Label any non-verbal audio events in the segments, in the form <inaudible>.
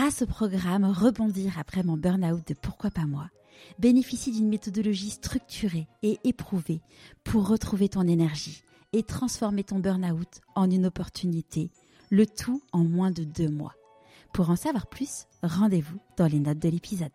grâce au programme Rebondir après mon burn-out de Pourquoi pas moi, bénéficie d'une méthodologie structurée et éprouvée pour retrouver ton énergie et transformer ton burn-out en une opportunité, le tout en moins de deux mois. Pour en savoir plus, rendez-vous dans les notes de l'épisode.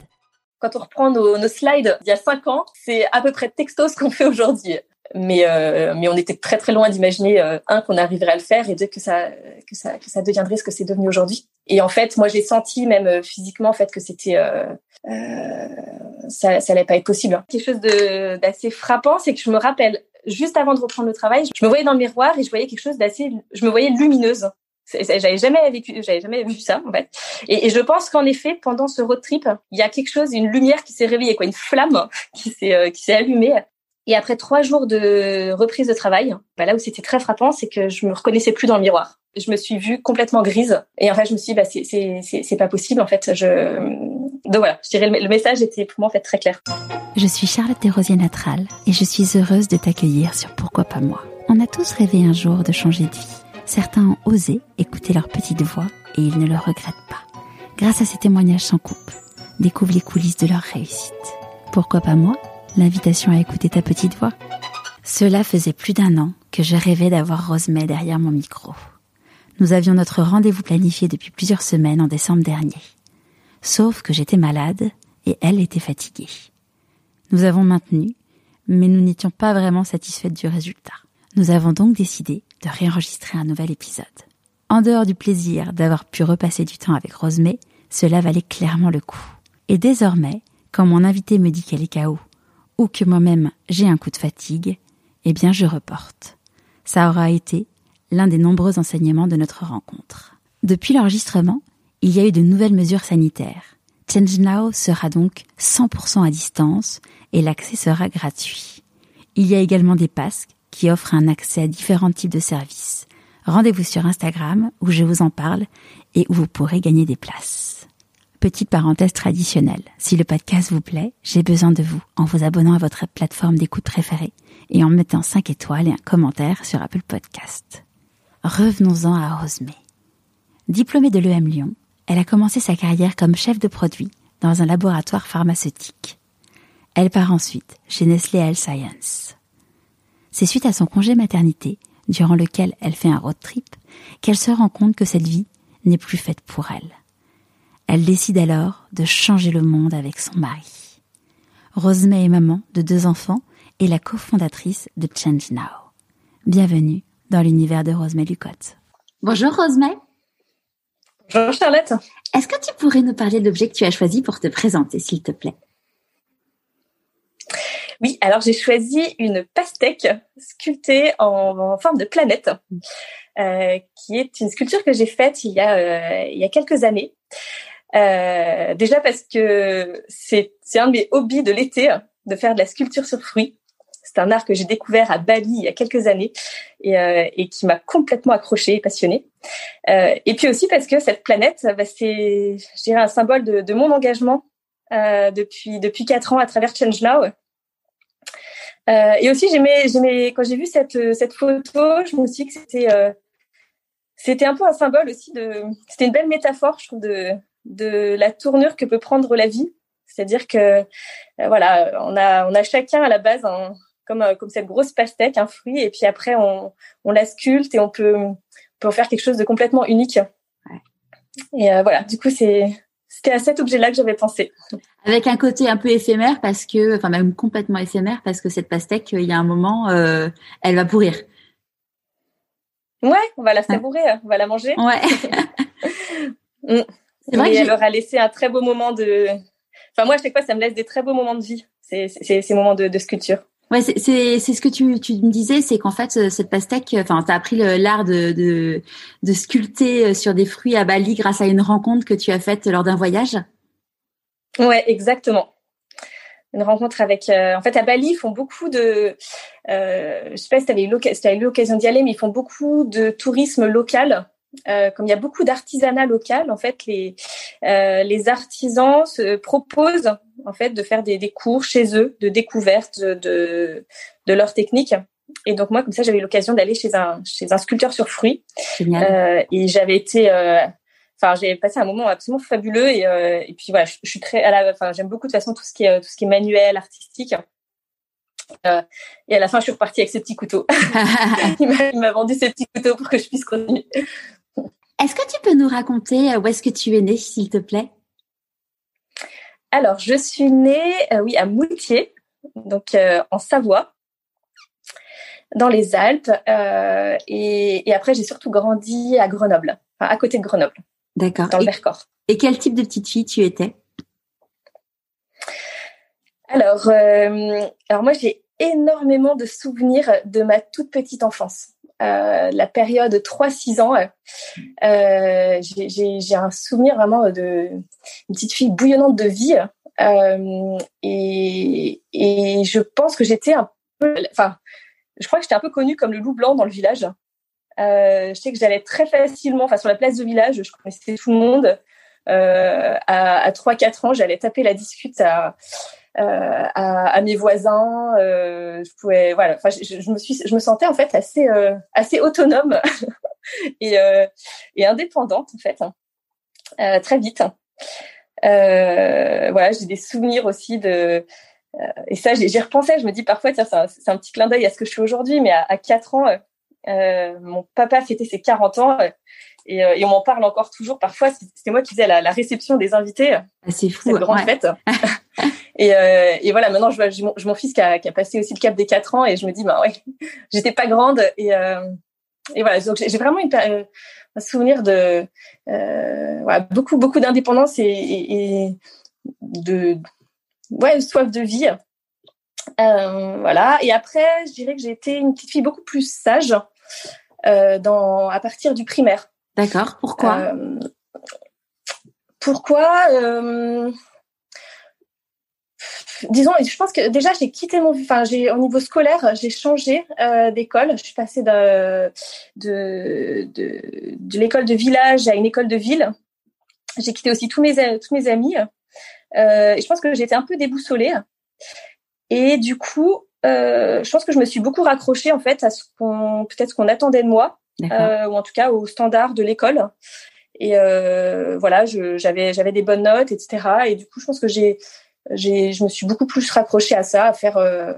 Quand on reprend nos, slides il y a cinq ans, c'est à peu près texto ce qu'on fait aujourd'hui. Mais, euh, mais on était très très loin d'imaginer euh, un qu'on arriverait à le faire et deux que ça que ça que ça deviendrait ce que c'est devenu aujourd'hui. Et en fait, moi j'ai senti même euh, physiquement en fait que c'était ça ça allait pas être possible. Quelque chose de d'assez frappant, c'est que je me rappelle juste avant de reprendre le travail, je me voyais dans le miroir et je voyais quelque chose d'assez je me voyais lumineuse. J'avais jamais vécu, j'avais jamais vu ça en fait. Et, et je pense qu'en effet, pendant ce road trip, il y a quelque chose, une lumière qui s'est réveillée, quoi, une flamme qui s'est euh, qui s'est allumée. Et après trois jours de reprise de travail, bah là où c'était très frappant, c'est que je me reconnaissais plus dans le miroir. Je me suis vue complètement grise. Et en fait, je me suis dit, bah c'est pas possible en fait. Donc voilà, je dirais le message était pour moi en fait très clair. Je suis Charlotte Desrosiers Natral et je suis heureuse de t'accueillir sur Pourquoi pas moi. On a tous rêvé un jour de changer de vie certains ont osé écouter leur petite voix et ils ne le regrettent pas. Grâce à ces témoignages sans coupe, découvre les coulisses de leur réussite. Pourquoi pas moi? L'invitation à écouter ta petite voix. Cela faisait plus d'un an que je rêvais d'avoir Rosemay derrière mon micro. Nous avions notre rendez-vous planifié depuis plusieurs semaines en décembre dernier. Sauf que j'étais malade et elle était fatiguée. Nous avons maintenu, mais nous n'étions pas vraiment satisfaites du résultat. Nous avons donc décidé de réenregistrer un nouvel épisode. En dehors du plaisir d'avoir pu repasser du temps avec Rosemée, cela valait clairement le coup. Et désormais, quand mon invité me dit qu'elle est KO, ou que moi-même j'ai un coup de fatigue, eh bien je reporte. Ça aura été l'un des nombreux enseignements de notre rencontre. Depuis l'enregistrement, il y a eu de nouvelles mesures sanitaires. Change Now sera donc 100% à distance et l'accès sera gratuit. Il y a également des pasques qui offre un accès à différents types de services. Rendez-vous sur Instagram où je vous en parle et où vous pourrez gagner des places. Petite parenthèse traditionnelle, si le podcast vous plaît, j'ai besoin de vous en vous abonnant à votre plateforme d'écoute préférée et en mettant 5 étoiles et un commentaire sur Apple Podcast. Revenons-en à Rosemée. Diplômée de l'EM Lyon, elle a commencé sa carrière comme chef de produit dans un laboratoire pharmaceutique. Elle part ensuite chez Nestlé Health Science. C'est suite à son congé maternité, durant lequel elle fait un road trip, qu'elle se rend compte que cette vie n'est plus faite pour elle. Elle décide alors de changer le monde avec son mari. Rosemay est maman de deux enfants et la cofondatrice de Change Now. Bienvenue dans l'univers de Rosemay Lucotte. Bonjour Rosemay. Bonjour Charlotte. Est-ce que tu pourrais nous parler de l'objet que tu as choisi pour te présenter, s'il te plaît? Oui, alors j'ai choisi une pastèque sculptée en, forme de planète, euh, qui est une sculpture que j'ai faite il y a euh, il y a quelques années. Euh, déjà parce que c'est un de mes hobbies de l'été de faire de la sculpture sur fruits. C'est un art que j'ai découvert à Bali il y a quelques années et, euh, et qui m'a complètement accrochée et passionnée. Euh, et puis aussi parce que cette planète, bah, c'est, je dirais, un symbole de, de mon engagement euh, depuis depuis quatre ans à travers Change Now, euh, et aussi, j'aimais, j'aimais quand j'ai vu cette cette photo, je me suis dit que c'était euh, c'était un peu un symbole aussi de, c'était une belle métaphore, je trouve, de de la tournure que peut prendre la vie. C'est-à-dire que euh, voilà, on a on a chacun à la base un, comme comme cette grosse pastèque, un fruit, et puis après on on la sculpte et on peut on peut en faire quelque chose de complètement unique. Ouais. Et voilà, du coup c'est c'était à cet objet-là que j'avais pensé. Avec un côté un peu éphémère parce que, enfin même complètement éphémère parce que cette pastèque, il y a un moment, euh, elle va pourrir. Ouais, on va la savourer, on va la manger. Ouais. <laughs> <laughs> Mm. C'est vrai elle aura laissé un très beau moment de. Enfin moi, à chaque fois, ça me laisse des très beaux moments de vie. C'est ces moments de, de sculpture. Ouais, c'est c'est ce que tu tu me disais, c'est qu'en fait euh, cette pastèque, enfin tu as appris l'art de, de de sculpter euh, sur des fruits à Bali grâce à une rencontre que tu as faite lors d'un voyage? Ouais, exactement. Une rencontre avec, euh, en fait, à Bali, ils font beaucoup de, euh, je sais pas si tu avais eu l'occasion d'y aller, mais ils font beaucoup de tourisme local euh, comme il y a beaucoup d'artisanat local, en fait, les euh, les artisans se proposent en fait de faire des, des cours chez eux de découverte de de leur technique. Et donc moi, comme ça, j'avais l'occasion d'aller chez un chez un sculpteur sur fruits. Euh, et j'avais été enfin j'ai passé un moment absolument fabuleux et, et puis voilà, je, suis très à la, enfin j'aime beaucoup de toute façon tout ce qui est tout ce qui est manuel, artistique. Euh, et à la fin, je suis repartie avec ces petits couteaux. <laughs> il m'a vendu ces petits couteaux pour que je puisse continuer. Est-ce que tu peux nous raconter où est-ce que tu es née, s'il te plaît? Alors, je suis née, oui, à Moutier, donc en Savoie dans les Alpes. Euh, et, après, j'ai surtout grandi à Grenoble, à côté de Grenoble. D'accord. Dans le Vercors. Et quel type de petite fille tu étais? Alors, euh, alors moi, j'ai énormément de souvenirs de ma toute petite enfance. Euh, la période 3-6 ans, euh, j'ai un souvenir vraiment de une petite fille bouillonnante de vie. et, et je pense que j'étais un peu, enfin, je crois que j'étais un peu connue comme le loup blanc dans le village. Euh, je sais que j'allais très facilement, enfin sur la place de village, je connaissais tout le monde. Euh, à, à 3-4 ans, j'allais taper la discute à, euh, à, à, mes voisins. Euh, je pouvais, voilà, enfin, je, je, me suis, je me sentais en fait assez, euh, assez autonome <laughs> et, euh, et indépendante en fait, hein. très vite. voilà, j'ai des souvenirs aussi de euh, et ça, j'y repensé. Je me dis parfois, tiens, c'est un, un, petit clin d'œil à ce que je suis aujourd'hui. Mais à, à 4 ans, euh, mon papa fêtait ses 40 ans. Et, euh, et, on m'en parle encore toujours. Parfois, c'était moi qui faisais la, la, réception des invités. Ah, c'est fou. Cette grande fête. <laughs> et, euh, et, voilà, maintenant, je vois mon, mon, fils qui a, qui a, passé aussi le cap des 4 ans et je me dis, bah ouais, <laughs> j'étais pas grande. Et, euh, et voilà, donc j'ai vraiment une, un souvenir de voilà, beaucoup, beaucoup d'indépendance et, et, de, ouais, soif de vie. Euh, voilà. Et après, je dirais que j'ai été une petite fille beaucoup plus sage euh, dans, à partir du primaire. D'accord. Pourquoi? Euh, Pourquoi? Euh, Disons, je pense que déjà j'ai quitté mon, enfin j'ai au niveau scolaire, j'ai changé euh, d'école. Je suis passée de de, de, de l'école de village à une école de ville. J'ai quitté aussi tous mes tous mes amis. Euh, et je pense que j'étais un peu déboussolée. Et du coup, euh, je pense que je me suis beaucoup raccrochée en fait à ce qu'on peut-être ce qu'on attendait de moi, euh, ou en tout cas aux standards de l'école. Et euh, voilà, j'avais j'avais des bonnes notes, etc. Et du coup, je pense que j'ai je me suis beaucoup plus raccrochée à ça, à faire euh,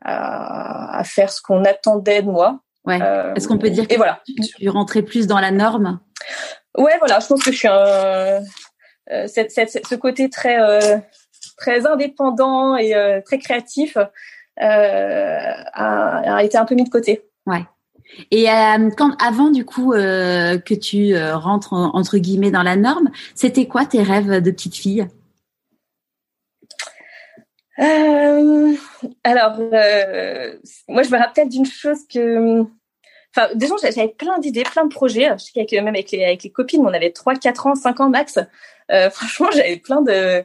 à, à, faire ce qu'on attendait de moi. Ouais. Est-ce qu'on peut dire que et voilà. tu rentrais plus dans la norme? Ouais, voilà. Je pense que je suis un euh, cette, cette, ce côté très euh, très indépendant et euh, très créatif a, a, été un peu mis de côté. Ouais. Et quand avant du coup que tu rentres entre guillemets dans la norme, c'était quoi tes rêves de petite fille? Euh, alors, euh, moi, je me rappelle d'une chose que Enfin, déjà, j'avais plein d'idées, plein de projets. Je sais qu'avec même avec les, avec les copines, on avait 3, 4 ans, 5 ans max. Euh, <laughs> franchement, j'avais plein de,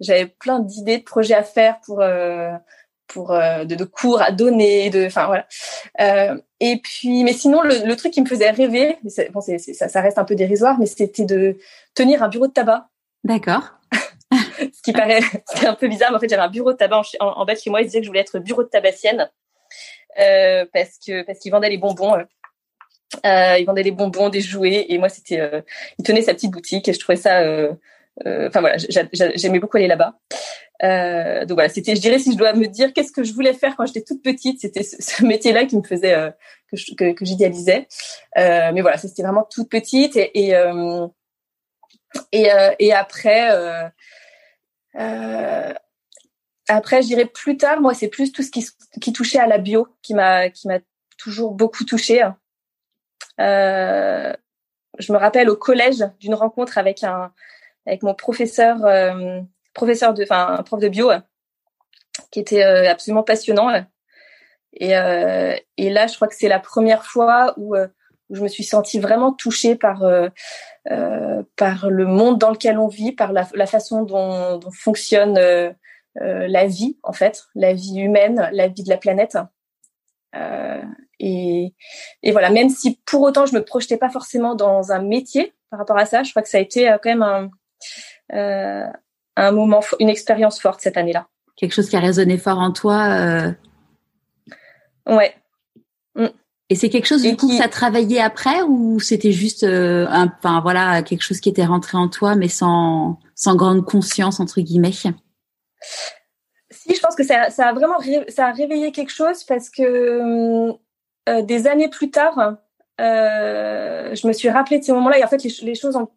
j'avais plein d'idées, de projets à faire pour, pour de, de, cours à donner, de, enfin voilà. Et puis, mais sinon, le, le, truc qui me faisait rêver, bon, ça reste un peu dérisoire, mais c'était de tenir un bureau de tabac. D'accord. <laughs> Ce qui paraît, <laughs> un peu bizarre, mais en fait, j'avais un bureau de tabac en, en, bas de chez moi. Ils disaient que je voulais être bureau de tabacienne. Euh, parce que parce qu'il vendait les bonbons. Euh, euh, il vendait des bonbons, des jouets, et moi c'était, euh, il tenait sa petite boutique et je trouvais ça, euh, enfin voilà, j'aimais beaucoup aller là-bas. donc voilà, c'était, je dirais si je dois me dire qu'est-ce que je voulais faire quand j'étais toute petite, c'était ce, métier-là qui me faisait que, que, que j'idéalisais. mais voilà, c'était vraiment toute petite et et et, et après. Après, je dirais plus tard, moi, c'est plus tout ce qui, qui touchait à la bio qui m'a qui m'a toujours beaucoup touchée. Euh, je me rappelle au collège d'une rencontre avec un avec mon professeur euh, professeur de enfin prof de bio qui était euh, absolument passionnant et euh, et là je crois que c'est la première fois où, où, je me suis sentie vraiment touchée par par le monde dans lequel on vit par la, la façon dont, dont fonctionne euh, la vie, en fait, la vie humaine, la vie de la planète. Euh, et, et, voilà, même si pour autant je me projetais pas forcément dans un métier par rapport à ça, je crois que ça a été euh, quand même un, euh, un moment, une expérience forte cette année-là. Quelque chose qui a résonné fort en toi. Euh... Ouais. Et c'est quelque chose du coup que ça travaillé après ou c'était juste euh, un, enfin voilà quelque chose qui était rentré en toi mais sans sans grande conscience entre guillemets? Si je pense que ça, ça a vraiment ça a réveillé quelque chose parce que euh, des années plus tard, euh, je me suis rappelé de ces moments-là et en fait les, les choses ont,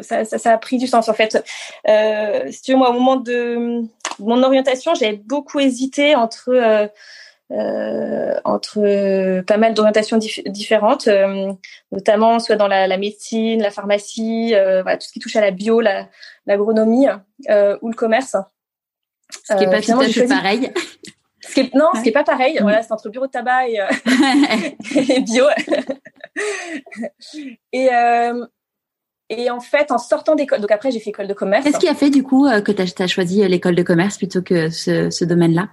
ça, ça, ça, a pris du sens en fait. Euh, si tu veux moi au moment de mon orientation, j'avais beaucoup hésité entre euh, euh, entre euh, pas mal d'orientations différentes, euh, notamment soit dans la, la médecine, la pharmacie, voilà, tout ce qui touche à la bio, l'agronomie ou le commerce. Ce qui est pas tout à fait pareil. <laughs> Ce qui est, non, ce qui est pas pareil. Voilà, c'est entre bureau de tabac et, <laughs> et bio. et et en fait, en sortant d'école, donc après j'ai fait école de commerce. Qu'est-ce qui a fait du coup que tu as, choisi l'école de commerce plutôt que ce, ce domaine-là?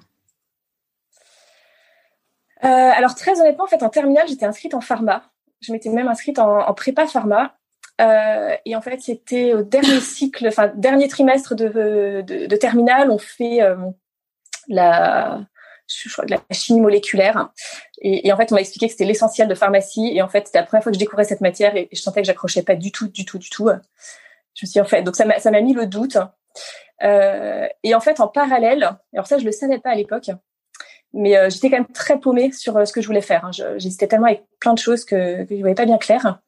Euh, alors très honnêtement, en fait, en terminale, j'étais inscrite en pharma. Je m'étais même inscrite en, prépa pharma. Euh, et en fait, c'était au dernier cycle, enfin dernier trimestre de, de, de terminale, on fait euh, la, je crois, de la chimie moléculaire. Et, et en fait, on m'a expliqué que c'était l'essentiel de pharmacie. Et en fait, c'était la première fois que je découvrais cette matière et, je sentais que j'accrochais pas du tout, du tout, du tout. Je me suis en fait, donc ça m'a, ça m'a mis le doute. Euh, et en fait, en parallèle, alors ça, je le savais pas à l'époque, mais euh, j'étais quand même très paumée sur euh, ce que je voulais faire. Hein. J'hésitais tellement avec plein de choses que, je voyais pas bien clair.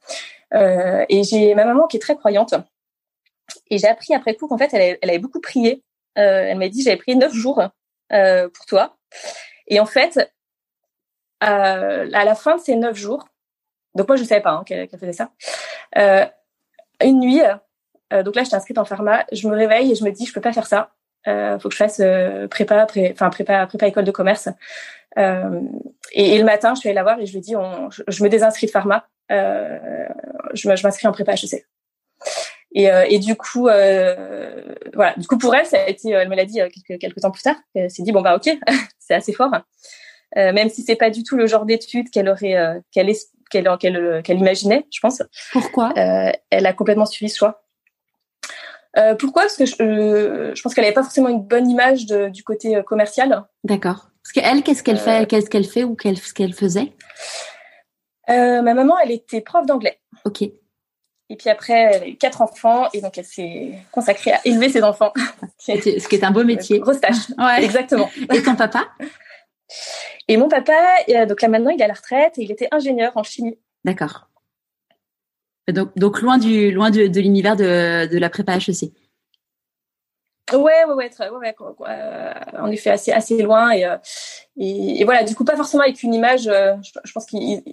Euh, et j'ai ma maman qui est très croyante. Et j'ai appris après coup qu'en fait, elle, avait beaucoup prié. Euh, elle m'a dit, j'avais prié neuf jours euh, pour toi. Et en fait, à la fin de ces neuf jours, donc moi je savais pas hein, qu'elle faisait ça. une nuit, donc là j'étais inscrite en pharma, je me réveille et je me dis, je peux pas faire ça euh, faut que je fasse euh, prépa, enfin prépa, prépa école de commerce. Euh, et, et, le matin, je suis allée la voir et je lui ai dit, on, je, me désinscris de pharma, euh, je, je m'inscris en prépa HEC. Et, euh, et du coup, euh, voilà. Du coup, pour elle, ça a été, elle me l'a dit quelques, quelques temps plus tard. Elle s'est dit bon bah ok, <laughs> c'est assez fort, même si c'est pas du tout le genre d'études qu'elle aurait, qu'elle qu'elle qu'elle qu'elle imaginait, je pense. Pourquoi? Elle a complètement suivi ce choix. Euh, pourquoi? Parce que je, euh, je pense qu'elle n'avait pas forcément une bonne image de, du côté euh, commercial. D'accord. Parce qu'elle, qu'est-ce qu'elle fait Qu'est-ce qu'elle fait ou qu'est-ce qu'elle faisait? Ma maman, elle était prof d'anglais. Ok. Et puis après, elle a eu quatre enfants et donc elle s'est consacrée à élever ses enfants. <laughs> Ce qui est un beau métier. Grosse tâche. <laughs> ouais. Exactement. Et ton papa? Et mon papa, donc là maintenant, il est à la retraite et il était ingénieur en chimie. D'accord. Donc, loin du loin de, l'univers de, la prépa HEC. Ouais, ouais, ouais, très, ouais, ouais euh, en effet, assez, assez loin et, euh, et, et, voilà, du coup, pas forcément avec une image, euh, je, pense qu'il,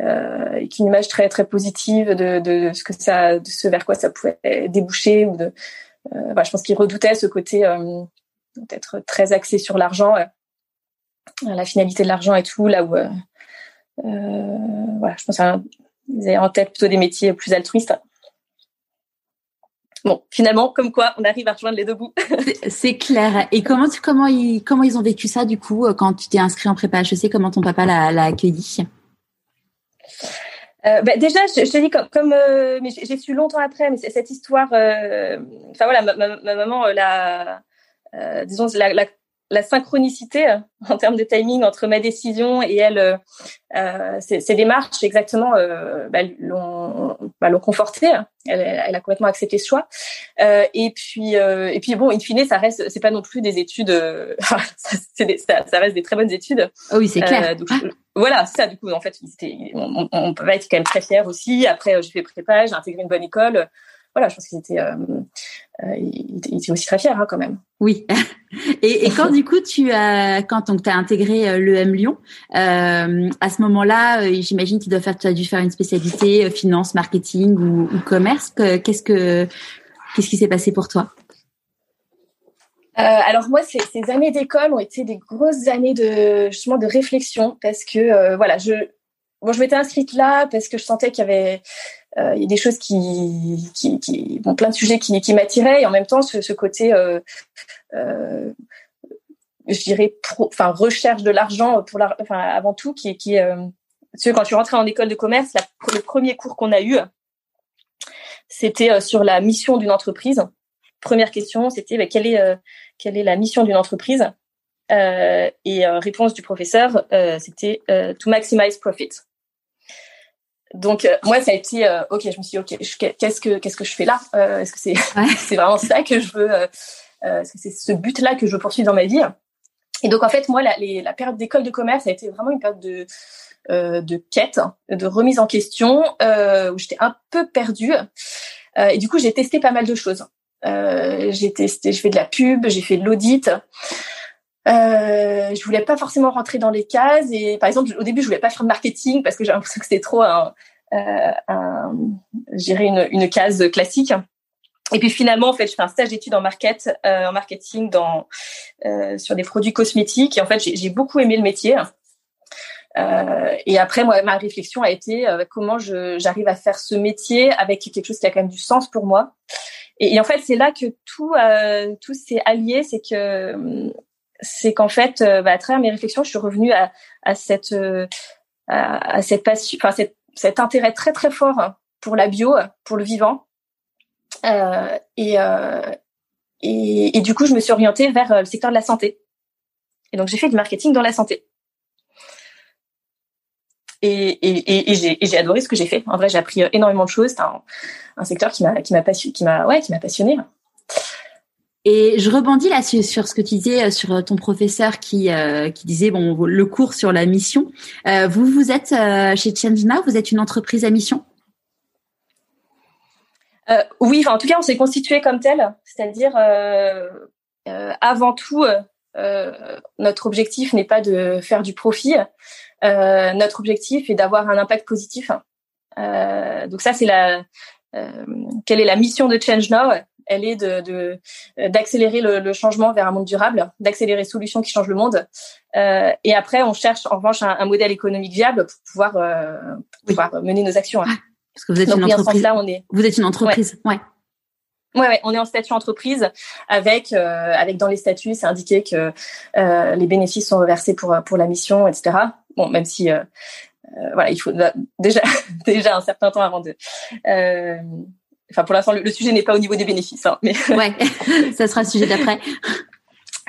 euh, une image très, très positive de, de, ce que ça, ce vers quoi ça pouvait déboucher ou de, je pense qu'il redoutait ce côté peut-être très axé sur l'argent, la finalité de l'argent et tout, là où, voilà, je pense à vous avez en tête plutôt des métiers plus altruistes. Bon, finalement, comme quoi, on arrive à rejoindre les deux bouts. <laughs> C'est clair. Et comment tu, comment ils, comment ils ont vécu ça du coup quand tu t'es inscrit en prépa HEC Comment ton papa l'a accueilli? Euh, bah, déjà, je, je, te dis comme, comme euh, mais j'ai su longtemps après, mais cette histoire. Euh, enfin voilà, ma, ma, ma maman, la, disons la, la, la synchronicité euh, en termes de timing entre ma décision et elle, euh, euh ces, démarches exactement euh, bah, l'ont bah, conforté. Elle, elle, a complètement accepté ce choix. Euh, et puis euh, et puis bon, in fine, ça reste, c'est pas non plus des études. <laughs> ça, des, ça, ça, reste des très bonnes études. Oh oui, c'est clair. Donc, Voilà, ça. Du coup, en fait, on, on, peut être quand même très fiers aussi. Après, j'ai fait prépa, j'ai intégré une bonne école voilà, je pense qu'il était, euh, euh, il, était aussi très fier hein, quand même. Oui. <laughs> et, et, quand du coup tu as, quand donc tu as intégré euh, l'EM Lyon, à ce moment-là, j'imagine qu'il doit faire, tu as dû faire une spécialité finance, marketing ou, ou commerce. Qu'est-ce que, qu'est-ce qui s'est passé pour toi? Euh, alors moi, ces, ces années d'école ont été des grosses années de justement de réflexion parce que euh, voilà, je bon, je m'étais inscrite là parce que je sentais qu'il y avait il y a des choses qui, qui, qui bon, plein de sujets qui, qui m'attiraient et en même temps ce, ce côté euh, euh, je dirais enfin recherche de l'argent pour la, enfin avant tout qui qui euh, quand tu rentrais en école de commerce le premier cours qu'on a eu c'était euh, sur la mission d'une entreprise première question c'était bah, quelle est quelle est la mission d'une entreprise? Et réponse du professeur, c'était to maximize profit. Donc moi ça a été ok je me suis dit ok qu'est-ce que qu'est-ce que je fais là? Est-ce que c'est <laughs> c'est vraiment ça que je veux est-ce que c'est ce but là que je poursuis dans ma vie? Et donc en fait moi la, la période d'école de commerce a été vraiment une période de euh, de quête, de remise en question, euh, où j'étais un peu perdue. Euh, et du coup, j'ai testé pas mal de choses. j'ai testé, je fais de la pub, j'ai fait de l'audit. Euh, je voulais pas forcément rentrer dans les cases et par exemple au début je voulais pas faire de marketing parce que j'ai l'impression que c'était trop un, euh, un une, une case classique. Et puis finalement en fait je fais un stage d'études en market euh, en marketing dans euh, sur des produits cosmétiques. Et en fait j'ai beaucoup aimé le métier. Euh, et après, moi, ma réflexion a été euh, comment j'arrive à faire ce métier avec quelque chose qui a quand même du sens pour moi. Et, en fait, c'est là que tout euh, tout s'est allié, c'est que c'est qu'en fait, bah, à travers mes réflexions, je suis revenue à, enfin cet, intérêt très très fort pour la bio, pour le vivant. Euh, et, du coup, je me suis orientée vers le secteur de la santé. Et donc, j'ai fait du marketing dans la santé et, j'ai adoré ce que j'ai fait. En vrai, j'ai appris euh, énormément de choses. C'est un, secteur qui m'a qui qui m'a passionné. Et je rebondis là sur, ce que tu disais euh, sur euh, ton professeur qui qui disait bon le cours sur la mission. vous vous êtes chez Change Now, vous êtes une entreprise à mission? oui, enfin en tout cas on s'est constitué comme tel, c'est-à-dire avant tout notre objectif n'est pas de faire du profit, euh, notre objectif est d'avoir un impact positif. Euh, donc ça, c'est la euh, quelle est la mission de Change Now Elle est de d'accélérer le, changement vers un monde durable, d'accélérer les solutions qui changent le monde. et après, on cherche en revanche un, modèle économique viable pour pouvoir, pouvoir mener nos actions. Hein. Parce que vous êtes une entreprise. Là, on est. Vous êtes une entreprise. ouais. Ouais, ouais, on est en statut entreprise avec euh, avec dans les statuts, c'est indiqué que euh, les bénéfices sont reversés pour pour la mission, etc. Bon, même si euh, voilà, il faut déjà <laughs> déjà un certain temps avant de. Enfin, pour l'instant, le, sujet n'est pas au niveau des bénéfices, hein, mais ouais, <laughs> ça sera le sujet d'après.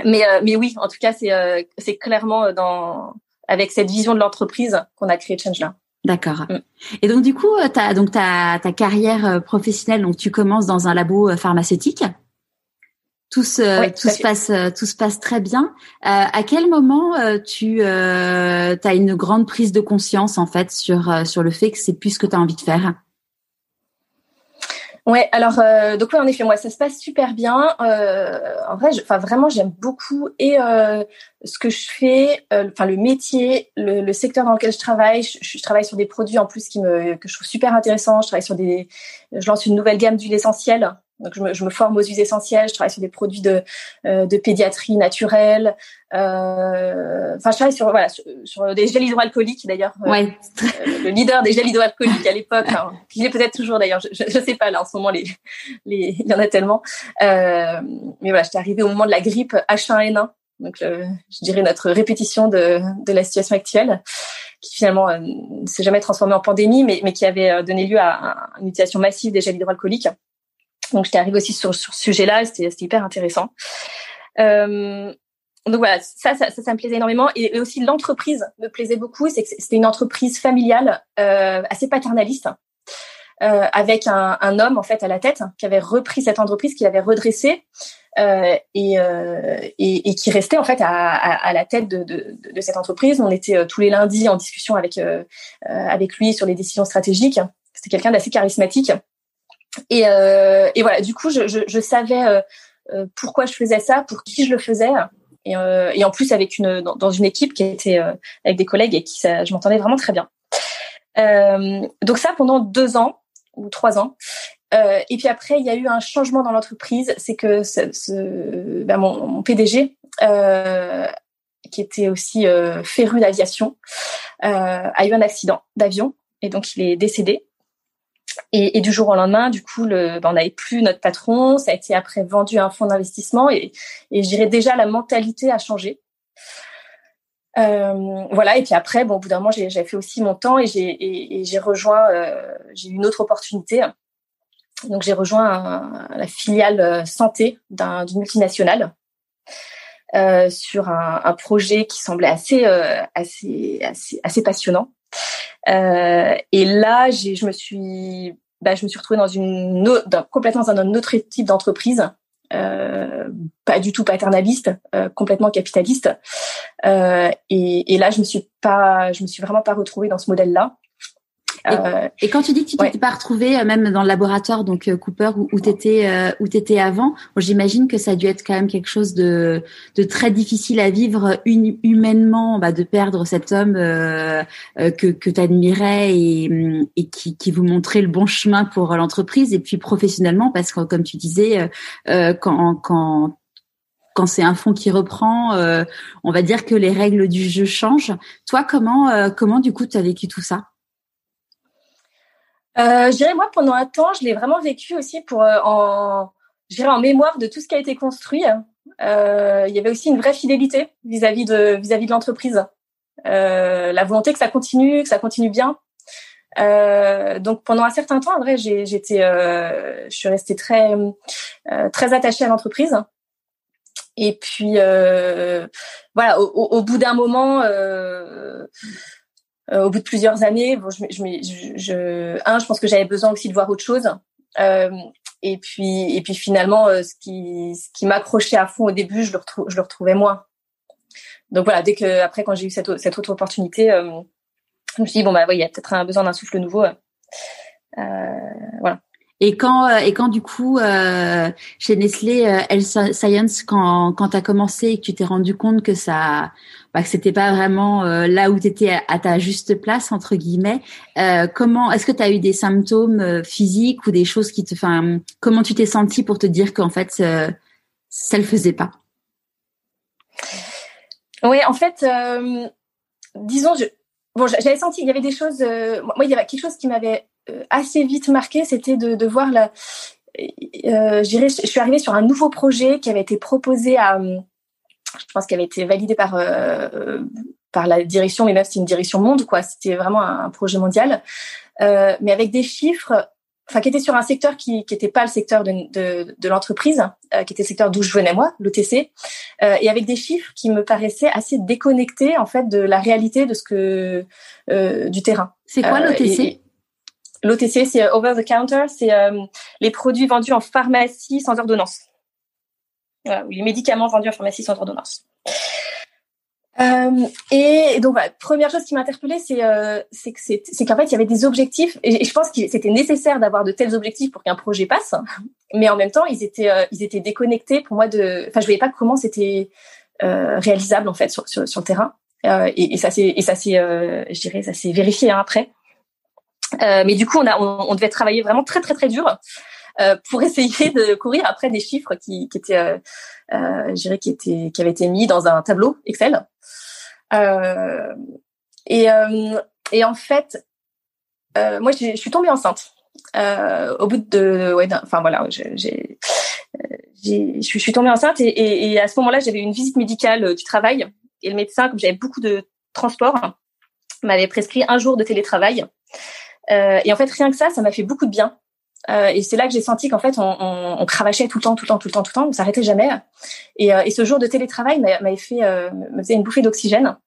mais mais oui, en tout cas, c'est c'est clairement dans avec cette vision de l'entreprise qu'on a créé Change là. D'accord. Mm. Et donc du coup, tu as donc ta, ta carrière euh, professionnelle, donc tu commences dans un labo euh, pharmaceutique. Tout se tout se passe euh, tout se passe très bien. à quel moment tu as une grande prise de conscience en fait sur sur le fait que c'est plus ce que tu as envie de faire? Ouais, alors euh, donc ouais, en effet, moi ça se passe super bien. Euh, en vrai, enfin vraiment, j'aime beaucoup et euh, ce que je fais, euh, enfin le métier, le, le, secteur dans lequel je travaille. Je, je, travaille sur des produits en plus qui me que je trouve super intéressants. Je travaille sur des, je lance une nouvelle gamme d'huiles essentielles donc je me, je me, forme aux huiles essentielles, je travaille sur des produits de, euh, de pédiatrie naturelle. Euh, enfin, je travaille sur voilà sur, des gels hydroalcooliques d'ailleurs. Euh, ouais. le leader des gels hydroalcooliques à l'époque, hein, qui est peut-être toujours d'ailleurs. Je, je, sais pas là en ce moment les les il y en a tellement. mais voilà, j'étais arrivée au moment de la grippe H1N1, donc je dirais notre répétition de de la situation actuelle qui finalement ne s'est jamais transformée en pandémie, mais, mais qui avait donné lieu à, une utilisation massive des gels hydroalcooliques. Donc j'étais arrivée aussi sur, sur ce sujet-là, c'était hyper intéressant. Euh, donc voilà, ça, ça, ça, me plaisait énormément. Et, aussi l'entreprise me plaisait beaucoup. C'était une entreprise familiale, euh, assez paternaliste, euh, avec un, un, homme en fait à la tête qui avait repris cette entreprise, qui l'avait redressée euh, et, euh, et, et, qui restait en fait à, à, à la tête de, de, de, cette entreprise. On était euh, tous les lundis en discussion avec avec lui sur les décisions stratégiques. C'était quelqu'un d'assez charismatique et, euh, et voilà, du coup, je, je, je savais euh, euh, pourquoi je faisais ça, pour qui je le faisais. Et, et en plus, avec une dans, une équipe qui était avec des collègues et qui ça, je m'entendais vraiment très bien. donc ça pendant deux ans ou trois ans. Euh, et puis après, il y a eu un changement dans l'entreprise. C'est que ce, ce ben mon, mon, PDG, euh, qui était aussi euh, féru d'aviation, a eu un accident d'avion et donc il est décédé. Et, du jour au lendemain, du coup, le, ben, on n'avait plus notre patron. Ça a été après vendu à un fonds d'investissement et, et je dirais déjà la mentalité a changé. Euh, voilà. Et puis après, bon, au bout d'un moment, j'ai fait aussi mon temps et j'ai rejoint. Euh, j'ai eu une autre opportunité. Donc j'ai rejoint la filiale euh, santé d'une multinationale. sur un, un, projet qui semblait assez assez assez, assez passionnant. et là, je me suis bah, je me suis retrouvée dans une complètement dans un autre type d'entreprise euh, pas du tout paternaliste, euh, complètement capitaliste. Euh, et, et, là, je me suis pas, je me suis vraiment pas retrouvée dans ce modèle-là. Euh, et, quand tu dis que tu t'étais pas retrouvé euh, même dans le laboratoire, donc euh, Cooper, où, où t'étais où t'étais avant, j'imagine que ça a dû être quand même quelque chose de, de très difficile à vivre humainement, bah, de perdre cet homme euh, que que t'admirais et, et qui, qui vous montrait le bon chemin pour l'entreprise, et puis professionnellement, parce que comme tu disais, euh, quand quand quand c'est un fonds qui reprend, euh, on va dire que les règles du jeu changent. Toi, comment, comment du coup, tu as vécu tout ça? Euh, je dirais moi pendant un temps, je l'ai vraiment vécu aussi pour euh, en, en mémoire de tout ce qui a été construit. Euh, il y avait aussi une vraie fidélité vis-à-vis de vis-à-vis de l'entreprise, euh, la volonté que ça continue, que ça continue bien. Euh, donc pendant un certain temps, en vrai, j'ai, j'étais, euh, je suis restée très très attachée à l'entreprise. Et puis voilà, au, au, bout d'un moment. Euh, au bout de plusieurs années, bon, je, je, je, un, je pense que j'avais besoin aussi de voir autre chose. Euh, et puis, et puis finalement, euh, ce qui, ce qui m'accrochait à fond au début, je le, retrouve, je le retrouvais moins. Donc voilà, dès que après, quand j'ai eu cette, cette autre opportunité, euh, je me suis dit bon bah il y a peut-être un besoin d'un souffle nouveau. Euh, voilà. Et quand et quand du coup chez Nestlé Health Science quand quand tu as commencé et que tu t'es rendu compte que ça bah, que c'était pas vraiment euh, là où tu étais à, ta juste place entre guillemets. Euh, comment est-ce que tu as eu des symptômes euh, physiques ou des choses qui te enfin comment tu t'es senti pour te dire qu'en fait ça le faisait pas? Oui, en fait disons bon j'avais senti il y avait des choses moi il y avait quelque chose qui m'avait assez vite marqué, c'était de, de voir la euh, je suis arrivée sur un nouveau projet qui avait été proposé à, je pense qu'elle avait été validée par euh, par la direction, mais même c'est une direction monde, quoi. C'était vraiment un, projet mondial, euh, mais avec des chiffres, enfin qui étaient sur un secteur qui qui était pas le secteur de de, de l'entreprise, euh, qui était le secteur d'où je venais moi, l'OTC, euh, et avec des chiffres qui me paraissaient assez déconnectés en fait de la réalité de ce que euh, du terrain. C'est quoi l'OTC L'OTC, c'est over the counter, c'est les produits vendus en pharmacie sans ordonnance les médicaments vendus en pharmacie sans ordonnance. Euh, et donc, première chose qui m'a interpellée, c'est euh, qu'en fait, il y avait des objectifs, et, je pense que c'était nécessaire d'avoir de tels objectifs pour qu'un projet passe, <laughs> mais en même temps, ils étaient euh, ils étaient déconnectés pour moi de, enfin, je voyais pas comment c'était euh, réalisable en fait sur sur, le terrain, euh, et, et, ça euh, je dirais, ça s'est vérifié hein, après. Mais du coup, on a on, on, devait travailler vraiment très très très dur euh, pour <laughs> essayer de courir après des chiffres qui, qui étaient, euh, euh, qui étaient, qui avaient été mis dans un tableau Excel. Euh, et, euh, et en fait, euh, moi, je suis tombée enceinte. au bout de, ouais, enfin voilà, j'ai, je suis tombée enceinte et, et, et à ce moment-là, j'avais une visite médicale du travail et le médecin, comme j'avais beaucoup de transport, m'avait prescrit un jour de télétravail. Euh, et en fait, rien que ça, ça m'a fait beaucoup de bien euh, et c'est là que j'ai senti qu'en fait, on, on, on, cravachait tout le temps, tout le temps, tout le temps, tout le temps, on s'arrêtait jamais. Et, euh, et, ce jour de télétravail m'avait fait, euh, me faisait une bouffée d'oxygène.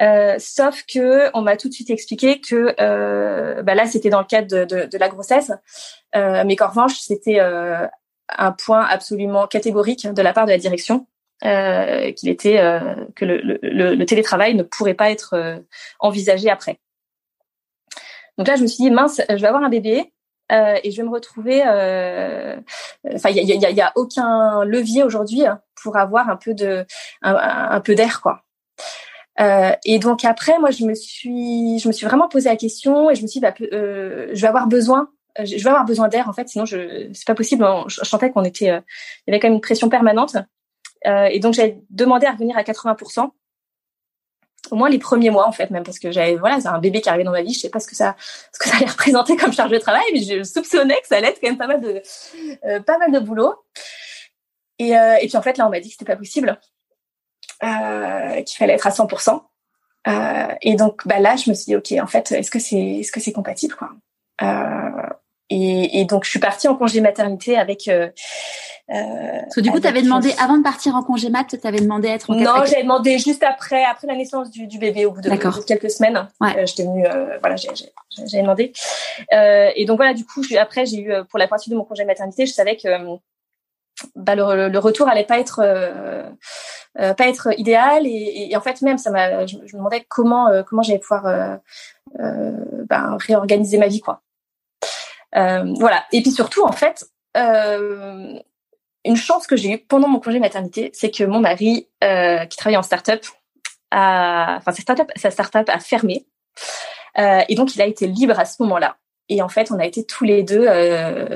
Euh, sauf que on m'a tout de suite expliqué que bah là, c'était dans le cadre de, de, de la grossesse, mais qu'en revanche, c'était un point absolument catégorique de la part de la direction. qu'il était que le, le, le, télétravail ne pourrait pas être envisagé après. Donc là, je me suis dit mince, je vais avoir un bébé, euh, et je vais me retrouver. Euh, enfin, il y a, y, a, aucun levier aujourd'hui pour avoir un peu de un, peu d'air, quoi. Euh, et donc après, moi, je me suis, je me suis vraiment posé la question et je me suis dit, bah, euh, je vais avoir besoin, je vais avoir besoin d'air en fait, sinon je, c'est pas possible. Je, je sentais qu'on était, il y avait quand même une pression permanente. et donc j'ai demandé à revenir à 80 au moins les premiers mois en fait même parce que j'avais voilà c'est un bébé qui arrivait dans ma vie je sais pas ce que ça ce que ça allait <laughs> représenter comme charge de travail mais je soupçonnais que ça allait être quand même pas mal de euh, pas mal de boulot. Et, euh, et puis en fait là on m'a dit que c'était pas possible euh, qu'il fallait être à 100% euh, et donc bah là je me suis dit ok en fait est-ce que c'est est-ce que c'est compatible quoi? Euh, et, et, donc je suis partie en congé maternité avec Parce que du coup, tu avais demandé, avant de partir en congé mat, tu avais demandé à être en Non, j'avais demandé juste après, après la naissance du, du bébé, au bout de, quelques semaines. Ouais. J'étais venue, voilà, j'avais demandé. et donc voilà, du coup, après, j'ai eu, pour la partie de mon congé maternité, je savais que bah, le, le, retour allait pas être euh, pas être idéal et, et, en fait même ça m'a je, me demandais comment euh, comment j'allais pouvoir euh, ben, réorganiser ma vie quoi voilà. Et puis surtout en fait une chance que j'ai eue pendant mon congé maternité c'est que mon mari qui travaille en start-up a enfin sa start-up sa start-up a fermé. Et donc il a été libre à ce moment-là. Et en fait on a été tous les deux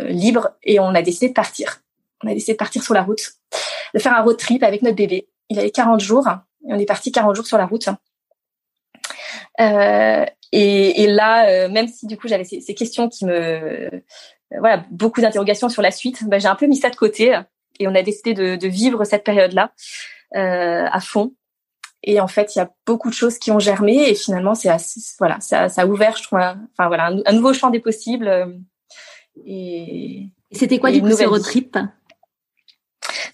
libres et on a décidé de partir. On a décidé de partir sur la route de faire un road trip avec notre bébé. Il avait 40 jours. Et on est parti 40 jours sur la route. Euh, et, et, là, euh, même si du coup j'avais ces, ces, questions qui me, euh, voilà, beaucoup d'interrogations sur la suite, bah, j'ai un peu mis ça de côté et on a décidé de, de vivre cette période-là euh, à fond. Et en fait, il y a beaucoup de choses qui ont germé et finalement, c'est voilà, ça, ça a ouvert, je trouve, enfin voilà, un, nouveau champ des possibles. Et, et c'était quoi du coup ce road trip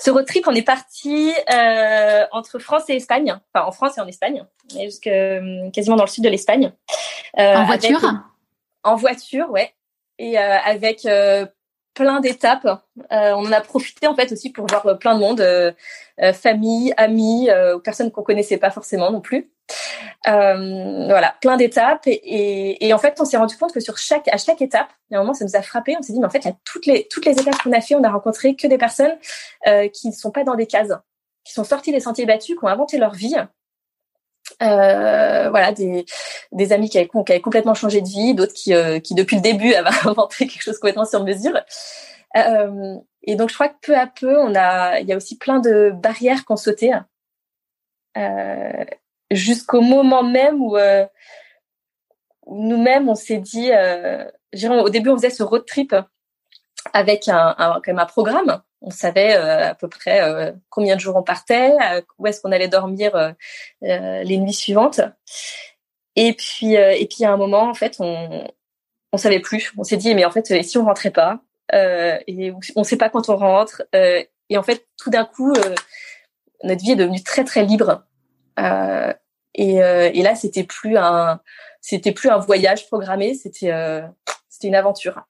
ce road trip, on est parti euh, entre France et Espagne, enfin en France et en Espagne, jusque euh, quasiment dans le sud de l'Espagne. Euh, en voiture En voiture, ouais. Et euh, avec plein d'étapes. on en a profité en fait aussi pour voir plein de monde, famille, amis, ou personnes qu'on connaissait pas forcément non plus. Euh, voilà, plein d'étapes. Et, et, en fait, on s'est rendu compte que sur chaque, à chaque étape, il y a un moment, ça nous a frappé. On s'est dit, mais en fait, a toutes les, toutes les étapes qu'on a fait, on a rencontré que des personnes euh, qui ne sont pas dans des cases, qui sont sorties des sentiers battus, qui ont inventé leur vie. Euh, voilà, des, des amis qui avaient, qui avaient, complètement changé de vie, d'autres qui, euh, qui depuis le début avaient <laughs> inventé quelque chose complètement sur mesure. Euh, et donc, je crois que peu à peu, on a, il y a aussi plein de barrières qu'on sautait. Euh, jusqu'au moment même où, euh, nous-mêmes on s'est dit, euh, au début on faisait ce road trip avec un, un quand même un programme. On savait euh, à peu près euh, combien de jours on partait, où est-ce qu'on allait dormir les nuits suivantes. Et puis et puis à un moment en fait on on savait plus. On s'est dit mais en fait si on rentrait pas et on sait pas quand on rentre et en fait tout d'un coup notre vie est devenue très très libre euh, et, euh, et, là, c'était plus un, c'était plus un voyage programmé, c'était, euh, c'était une aventure.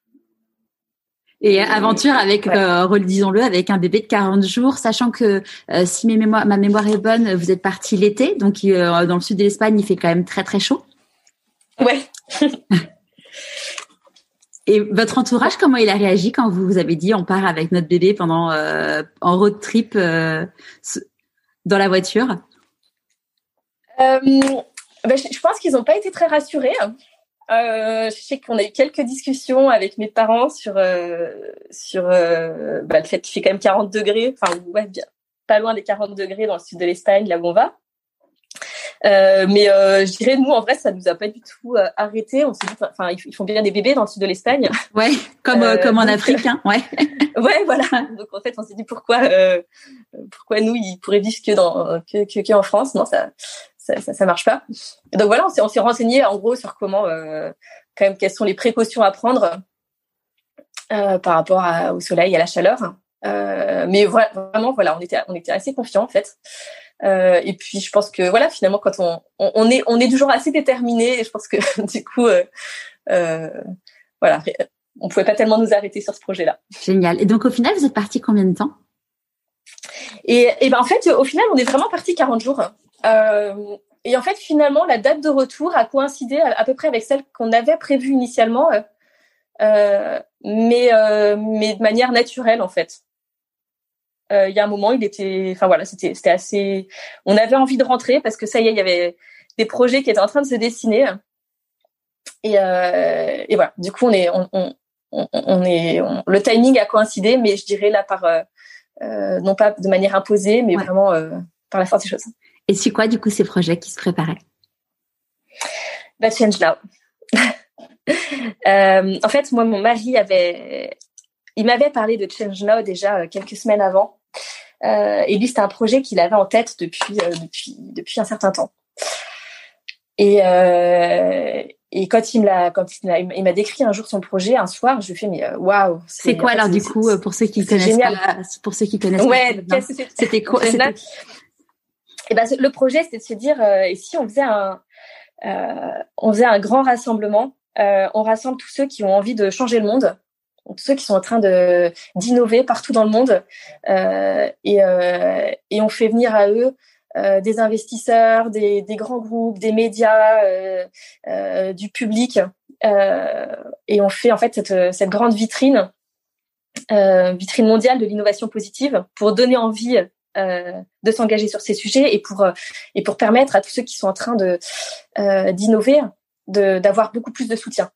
Et aventure avec, ouais. disons-le, avec un bébé de 40 jours, sachant que si mes mémoires, ma mémoire est bonne, vous êtes parti l'été, donc dans le sud de l'Espagne, il fait quand même très très chaud. Ouais. <laughs> Et votre entourage, comment il a réagi quand vous vous avez dit on part avec notre bébé pendant en road trip dans la voiture? Euh, ben, je, pense qu'ils n'ont pas été très rassurés. Euh, je sais qu'on a eu quelques discussions avec mes parents sur euh, sur euh, bah, le fait qu'il fait quand même 40 degrés, enfin ouais, bien, pas loin des 40 degrés dans le sud de l'Espagne, là où on va. Euh, mais euh, je dirais nous en vrai ça nous a pas du tout euh, arrêté. On s'est dit enfin ils font bien des bébés dans le sud de l'Espagne. Ouais, comme comme en Afrique, hein. Ouais. <laughs> ouais, voilà. Donc en fait on s'est dit pourquoi pourquoi nous ils pourraient vivre que dans que que, que en France? Non ça ça, ça, ça marche pas. Donc voilà, on s'est, renseigné en gros sur comment, euh, quand même, quelles sont les précautions à prendre euh, par rapport à, au soleil et à la chaleur. Euh, mais vraiment, voilà, on était, on était assez confiants en fait. Et puis je pense que voilà, finalement, quand on, on, on, est, on est toujours assez déterminé. Et je pense que <laughs> du coup, voilà, on pouvait pas tellement nous arrêter sur ce projet-là. Génial. Et donc au final, vous êtes parti combien de temps? Et, et ben en fait, au final, on est vraiment parti 40 jours. Euh, et en fait, finalement, la date de retour a coïncidé à, peu près avec celle qu'on avait prévue initialement, euh, euh mais euh, mais de manière naturelle en fait. Euh, il y a un moment, il était, enfin voilà, c'était c'était assez. On avait envie de rentrer parce que ça y est, il y avait des projets qui étaient en train de se dessiner. Et, euh, et voilà. Du coup, on est, on, on, on est, le timing a coïncidé, mais je dirais là par, euh, non pas de manière imposée, mais ouais. vraiment par la force des choses. Et c'est quoi, du coup, ces projets qui se préparaient? Bah, Change Now. euh, en fait, moi, mon mari avait... Il m'avait parlé de Change Now déjà euh, quelques semaines avant. Euh, et lui, c'était un projet qu'il avait en tête depuis, euh, depuis, depuis un certain temps. Et, et quand il me l'a, quand il m'a, décrit un jour son projet, un soir, je lui fais mais waouh. C'est quoi alors du coup pour ceux qui connaissent génial. pas, pour ceux qui connaissent ouais, c'était quoi et ben le projet c'est de se dire et si on faisait un on faisait un grand rassemblement, on rassemble tous ceux qui ont envie de changer le monde tous ceux qui sont en train d'innover partout dans le monde euh, et, euh, et on fait venir à eux euh, des investisseurs, des, des, grands groupes, des médias, euh, euh, du public et on fait en fait cette, cette grande vitrine vitrine mondiale de l'innovation positive pour donner envie de s'engager sur ces sujets et pour et pour permettre à tous ceux qui sont en train de d'innover d'avoir beaucoup plus de soutien.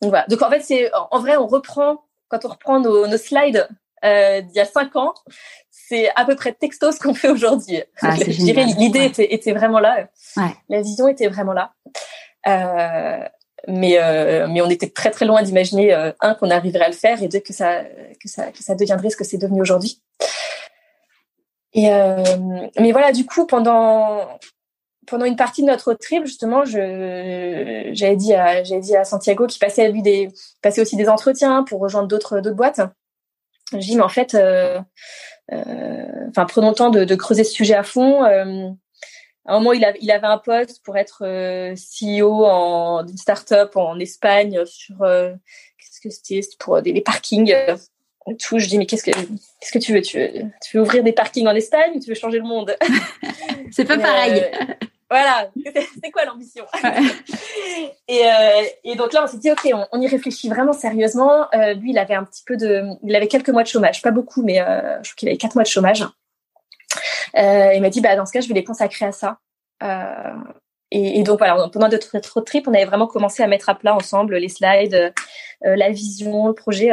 Donc voilà. Donc en fait, c'est en vrai, on reprend quand on reprend nos, nos slides euh, d'il y a cinq ans, c'est à peu près texto ce qu'on fait aujourd'hui. Ah, je dirais l'idée était, était, vraiment là. Ouais. La vision était vraiment là. Euh, mais euh, mais on était très très loin d'imaginer euh, un qu'on arriverait à le faire et deux que ça que ça que ça deviendrait ce que c'est devenu aujourd'hui. Et euh, mais voilà, du coup pendant pendant une partie de notre trip, justement, je, j'avais dit à, j'avais dit à Santiago qui passait lui des, passait aussi des entretiens pour rejoindre d'autres, d'autres boîtes. Je dis, mais en fait, euh, euh, enfin, prenons le temps de, de, creuser ce sujet à fond. Euh, à un moment, il, il avait un poste pour être CEO en, d'une start-up en Espagne sur, qu'est-ce que c'était, pour des, parkings tout. Je dis mais qu'est-ce que qu'est-ce que tu veux? Tu veux tu veux ouvrir des parkings en Espagne ou tu veux changer le monde? <laughs> C'est pas pareil. Voilà, c'est quoi l'ambition? <laughs> Et, euh, et, donc là, on s'est dit, ok, on, y réfléchit vraiment sérieusement. Euh, lui, il avait un petit peu de, il avait quelques mois de chômage, pas beaucoup, mais euh, je crois qu'il avait quatre mois de chômage. Euh, il m'a dit, bah dans ce cas, je vais les consacrer à ça. Euh, et, et, donc voilà, pendant notre road trip, on avait vraiment commencé à mettre à plat ensemble les slides, la vision, le projet,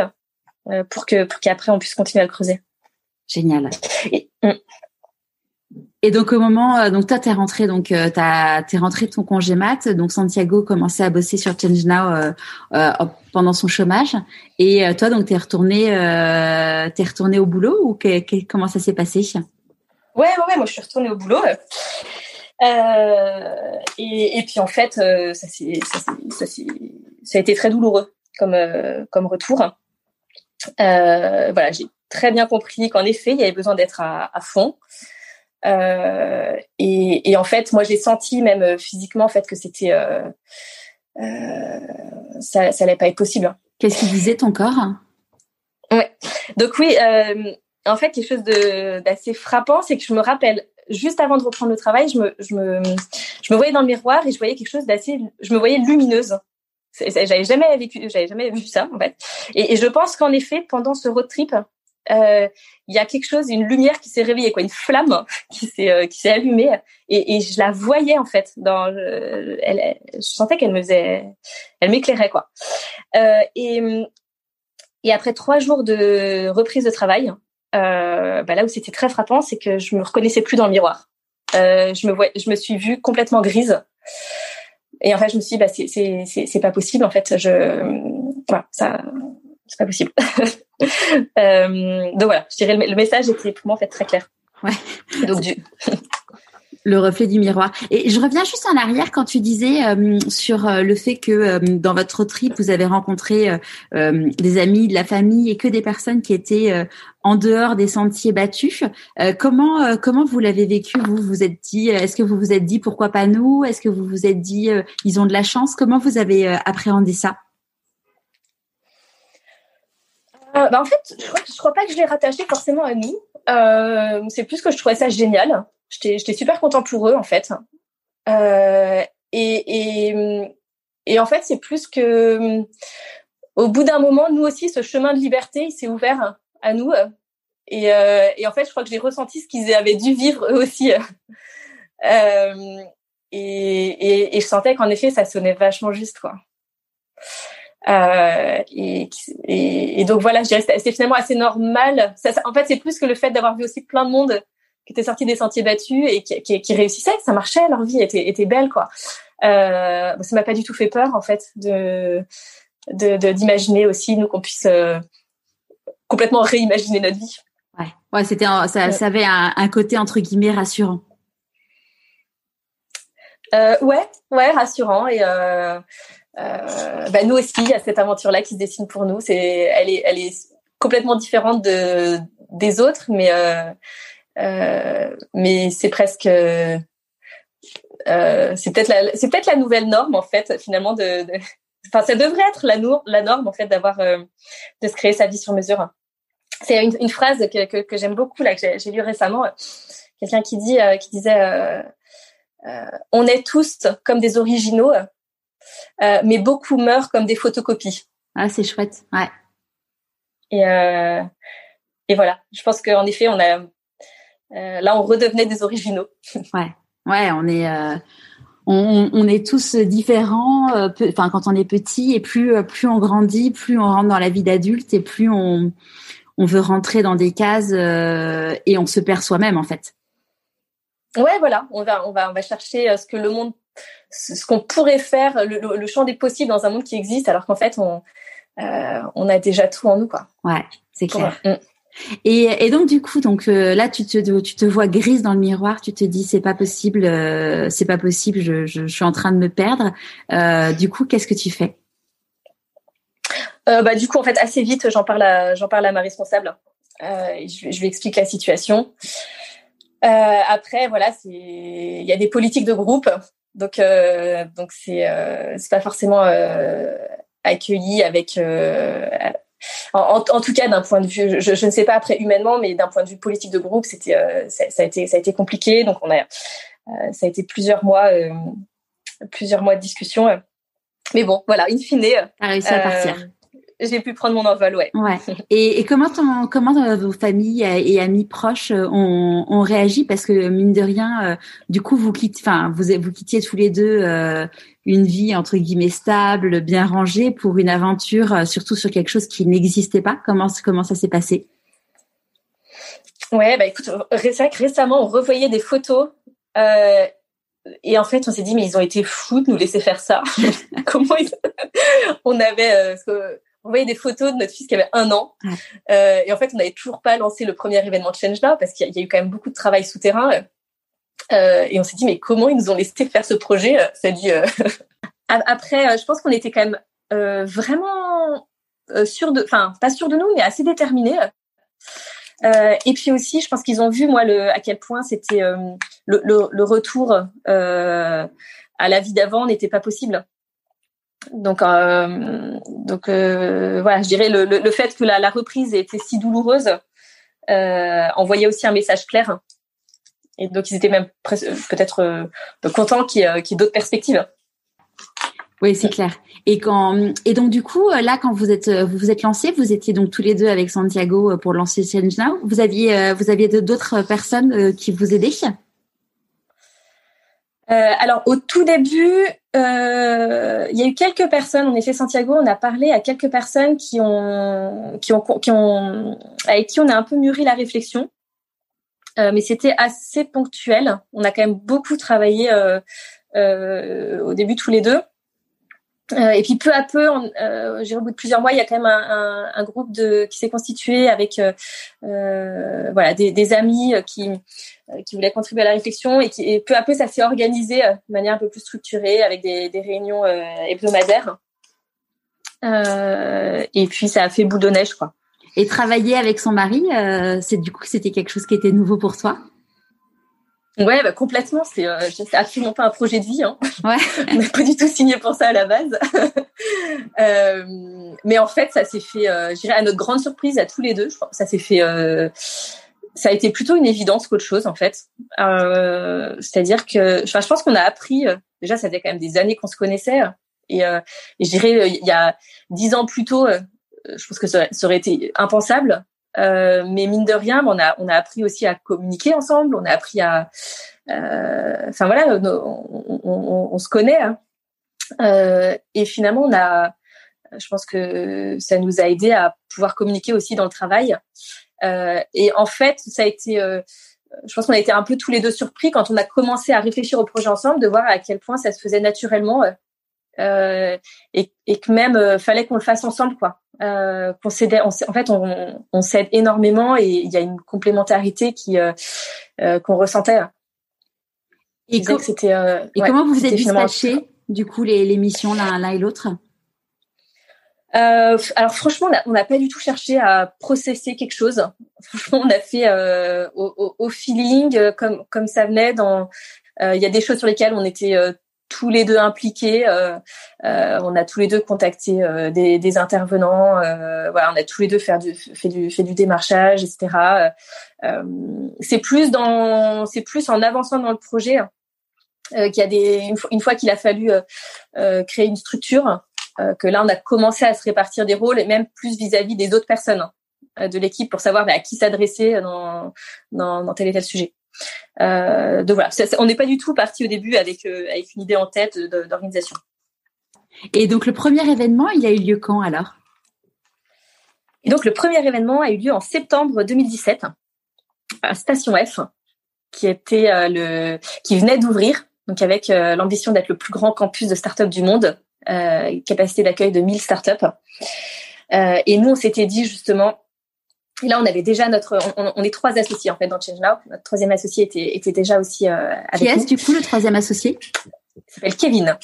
pour que pour qu'après on puisse continuer à le creuser. Génial. Et, mm. Et donc au moment, euh, donc toi t'es rentré, donc euh, t'es rentré de ton congé mat, donc Santiago commençait à bosser sur Change Now euh, euh pendant son chômage, et toi donc t'es retourné, t'es retourné au boulot ou que, comment ça s'est passé? Ouais, ouais, ouais, moi je suis retournée au boulot. et, et puis en fait, ça, ça, ça, ça a été très douloureux comme comme retour. Voilà, j'ai très bien compris qu'en effet il y avait besoin d'être à, à fond. Euh, et, et, en fait, moi, j'ai senti même euh, physiquement en fait que c'était euh, euh, ça, ça allait pas être possible. Qu'est-ce qu'il disait ton corps? Ouais. Donc oui, euh, en fait, quelque chose de d'assez frappant, c'est que je me rappelle juste avant de reprendre le travail, je me je me je me voyais dans le miroir et je voyais quelque chose d'assez, je me voyais lumineuse. J'avais jamais vécu, j'avais jamais vu ça en fait. Et, je pense qu'en effet, pendant ce road trip, euh, il y a quelque chose, une lumière qui s'est réveillée, quoi, une flamme <laughs> qui s'est euh, qui s'est allumée, et, je la voyais en fait. Dans, euh, elle, je sentais qu'elle me faisait, elle m'éclairait quoi. Euh, et et après trois jours de reprise de travail, bah là où c'était très frappant, c'est que je me reconnaissais plus dans le miroir. je me vois, je me suis vue complètement grise. Et en fait, je me suis dit, bah, c'est, c'est, c'est, pas possible. En fait, je, voilà, ça, c'est pas possible. <laughs> euh, donc voilà, je dirais le, message était pour moi en fait très clair. Ouais. Donc du le reflet du miroir. Et je reviens juste en arrière quand tu disais euh, sur euh, le fait que euh, dans votre trip, vous avez rencontré des amis, de la famille et que des personnes qui étaient en dehors des sentiers battus. comment comment vous l'avez vécu Vous? Vous êtes dit Est-ce que vous vous êtes dit pourquoi pas nous? Est-ce que vous vous êtes dit ils ont de la chance? Comment vous avez appréhendé ça? Euh, bah, en fait, je crois, crois pas que je l'ai rattaché forcément à nous. Euh, c'est plus que je trouvais ça génial. J'étais super content pour eux en fait. Euh, et, et, en fait, c'est plus que au bout d'un moment, nous aussi, ce chemin de liberté, il s'est ouvert à nous. Et, et, en fait, je crois que j'ai ressenti ce qu'ils avaient dû vivre eux aussi. <laughs> et, et, je sentais qu'en effet, ça sonnait vachement juste, quoi. Euh, et, et, donc voilà, je dirais c'est finalement assez normal. En fait, c'est plus que le fait d'avoir vu aussi plein de monde qui était sorti des sentiers battus et qui, qui, qui réussissait, ça marchait, leur vie était, était belle quoi. Euh, ça m'a pas du tout fait peur en fait de d'imaginer de, aussi nous qu'on puisse euh, complètement réimaginer notre vie. Ouais, ouais, c'était ça, ça avait un, un côté entre guillemets rassurant. ouais, ouais, rassurant et bah, nous aussi, il y a cette aventure-là qui se dessine pour nous. C'est, elle est, elle est complètement différente de des autres, mais mais c'est presque euh, c'est peut-être la, c'est peut-être la nouvelle norme en fait finalement de, de... enfin ça devrait être la, la norme en fait d'avoir euh, de se créer sa vie sur mesure. C'est une, une phrase que, que, que j'aime beaucoup là que j'ai lu récemment. Quelqu'un qui dit euh, qui disait euh, on est tous comme des originaux, mais beaucoup meurent comme des photocopies. Ah c'est chouette, ouais. Et et voilà, je pense qu'en effet on a là on redevenait des originaux. <laughs> Ouais. Ouais, on est euh, on, on, est tous différents. Euh, enfin, quand on est petit, et plus euh, plus on grandit, plus on rentre dans la vie d'adulte, et plus on on veut rentrer dans des cases et on se perd soi-même en fait. Ouais, voilà, on va on va on va chercher ce que le monde, ce qu'on pourrait faire, le, le, champ des possibles dans un monde qui existe, alors qu'en fait on on a déjà tout en nous quoi. Ouais, c'est clair. Et, et, donc du coup, donc euh, là, tu te, tu te vois grise dans le miroir, tu te dis c'est pas possible, euh, c'est pas possible, je, je, je, suis en train de me perdre. Euh, du coup, qu'est-ce que tu fais? Euh, Bah du coup, en fait, assez vite, j'en parle à, j'en parle à ma responsable. je, je lui explique la situation. après, voilà, c'est, il y a des politiques de groupe, donc donc c'est c'est pas forcément accueilli avec en, en, tout cas, d'un point de vue, je, je, ne sais pas après humainement, mais d'un point de vue politique de groupe, c'était, euh, ça, ça, a été, ça a été compliqué. Donc on a, euh, ça a été plusieurs mois, euh, plusieurs mois de discussion. Mais bon, voilà, in fine, a réussi à partir j'ai pu prendre mon envol, ouais. Ouais. <laughs> Et, et comment ton, comment euh, vos familles et amis proches euh, ont, ont réagi? Parce que mine de rien, euh, du coup vous quittez, enfin vous vous quittiez tous les deux une vie entre guillemets stable, bien rangée pour une aventure, surtout sur quelque chose qui n'existait pas. Comment comment ça s'est passé? Ouais, bah écoute, récemment on revoyait des photos. Euh, et en fait, on s'est dit, mais ils ont été fous de nous laisser faire ça. <laughs> Comment ils... on avait, on voyait des photos de notre fils qui avait un an. Euh, et en fait, on n'avait toujours pas lancé le premier événement de Change Now parce qu'il y, a eu quand même beaucoup de travail souterrain. Euh, et on s'est dit, mais comment ils nous ont laissé faire ce projet Ça dit. Euh, <laughs> après, je pense qu'on était quand même vraiment sûr de, enfin pas sûr de nous, mais assez déterminés. et puis aussi, je pense qu'ils ont vu moi le à quel point c'était le, le, le, retour à la vie d'avant n'était pas possible. Donc, euh, donc euh, voilà, je dirais le, le, fait que la, la, reprise ait été si douloureuse euh, envoyait aussi un message clair. Et donc, ils étaient même peut-être euh, contents qu'il y ait, d'autres perspectives. Oui, c'est clair. Et quand et donc du coup là quand vous êtes vous vous êtes lancés, vous étiez donc tous les deux avec Santiago pour lancer Change Now. Vous aviez vous aviez d'autres personnes qui vous aidaient? Euh, alors au tout début, euh, il y a eu quelques personnes. En effet, Santiago, on a parlé à quelques personnes qui ont, qui ont, avec qui on a un peu mûri la réflexion. Euh, mais c'était assez ponctuel. On a quand même beaucoup travaillé euh, au début tous les deux. Et puis peu à peu, j'ai au bout de plusieurs mois, il y a quand même un, groupe qui s'est constitué avec voilà des, amis qui qui voulaient contribuer à la réflexion et, qui, et peu à peu ça s'est organisé de manière un peu plus structurée avec des, des réunions hebdomadaires. et puis ça a fait boule de neige quoi. Et travailler avec son mari, c'est du coup c'était quelque chose qui était nouveau pour toi? Ouais, bah, complètement. C'est euh, absolument pas un projet de vie. Hein. Ouais. <laughs> On n'a pas du tout signé pour ça à la base. <laughs> euh, mais en fait, ça s'est fait, euh, je dirais, à notre grande surprise, à tous les deux. Je crois, ça s'est fait. Euh, ça a été plutôt une évidence qu'autre chose, en fait. Euh, C'est-à-dire que, je pense qu'on a appris. Euh, déjà, ça faisait quand même des années qu'on se connaissait. Et, et je dirais, il y a dix ans plus tôt, je pense que ça, aurait été impensable. Euh, mais mine de rien, on a on a appris aussi à communiquer ensemble. On a appris à, euh, enfin voilà, on, on, on, se connaît. Hein. Euh, et finalement, on a, je pense que ça nous a aidé à pouvoir communiquer aussi dans le travail. Euh, et en fait, ça a été, euh, je pense qu'on a été un peu tous les deux surpris quand on a commencé à réfléchir au projet ensemble, de voir à quel point ça se faisait naturellement euh, et, et, que même euh, fallait qu'on le fasse ensemble quoi. Euh, qu'on s'aidait, en fait on, on s'aide énormément et il y a une complémentarité qui euh, qu'on ressentait. Et, et comment vous vous êtes dispatché du coup les, les missions l'un et l'autre? Euh, alors franchement, on n'a pas du tout cherché à processer quelque chose. Franchement, on a fait euh, au, feeling, euh, comme comme ça venait. Il y a des choses sur lesquelles on était tous les deux impliqués. on a tous les deux contacté des, intervenants. voilà, on a tous les deux fait du fait du démarchage, etc. c'est plus dans, c'est plus en avançant dans le projet. qu'il y a des une fois qu'il a fallu créer une structure que là on a commencé à se répartir des rôles et même plus vis-à-vis des autres personnes euh, de l'équipe pour savoir bah, à qui s'adresser dans, dans, dans, tel et tel sujet. Euh, donc voilà, on n'est pas du tout parti au début avec euh, avec une idée en tête d'organisation. Et donc le premier événement, il a eu lieu quand alors? Et donc le premier événement a eu lieu en septembre 2017 à Station F, qui était le qui venait d'ouvrir, donc avec l'ambition d'être le plus grand campus de start-up du monde euh, capacité d'accueil de 1000 startups. Euh, et nous, on s'était dit justement, et là, on avait déjà notre, on, est trois associés en fait dans Change Now. Notre troisième associé était, était déjà aussi euh, avec Qui est-ce du coup le troisième associé? Il s'appelle Kevin.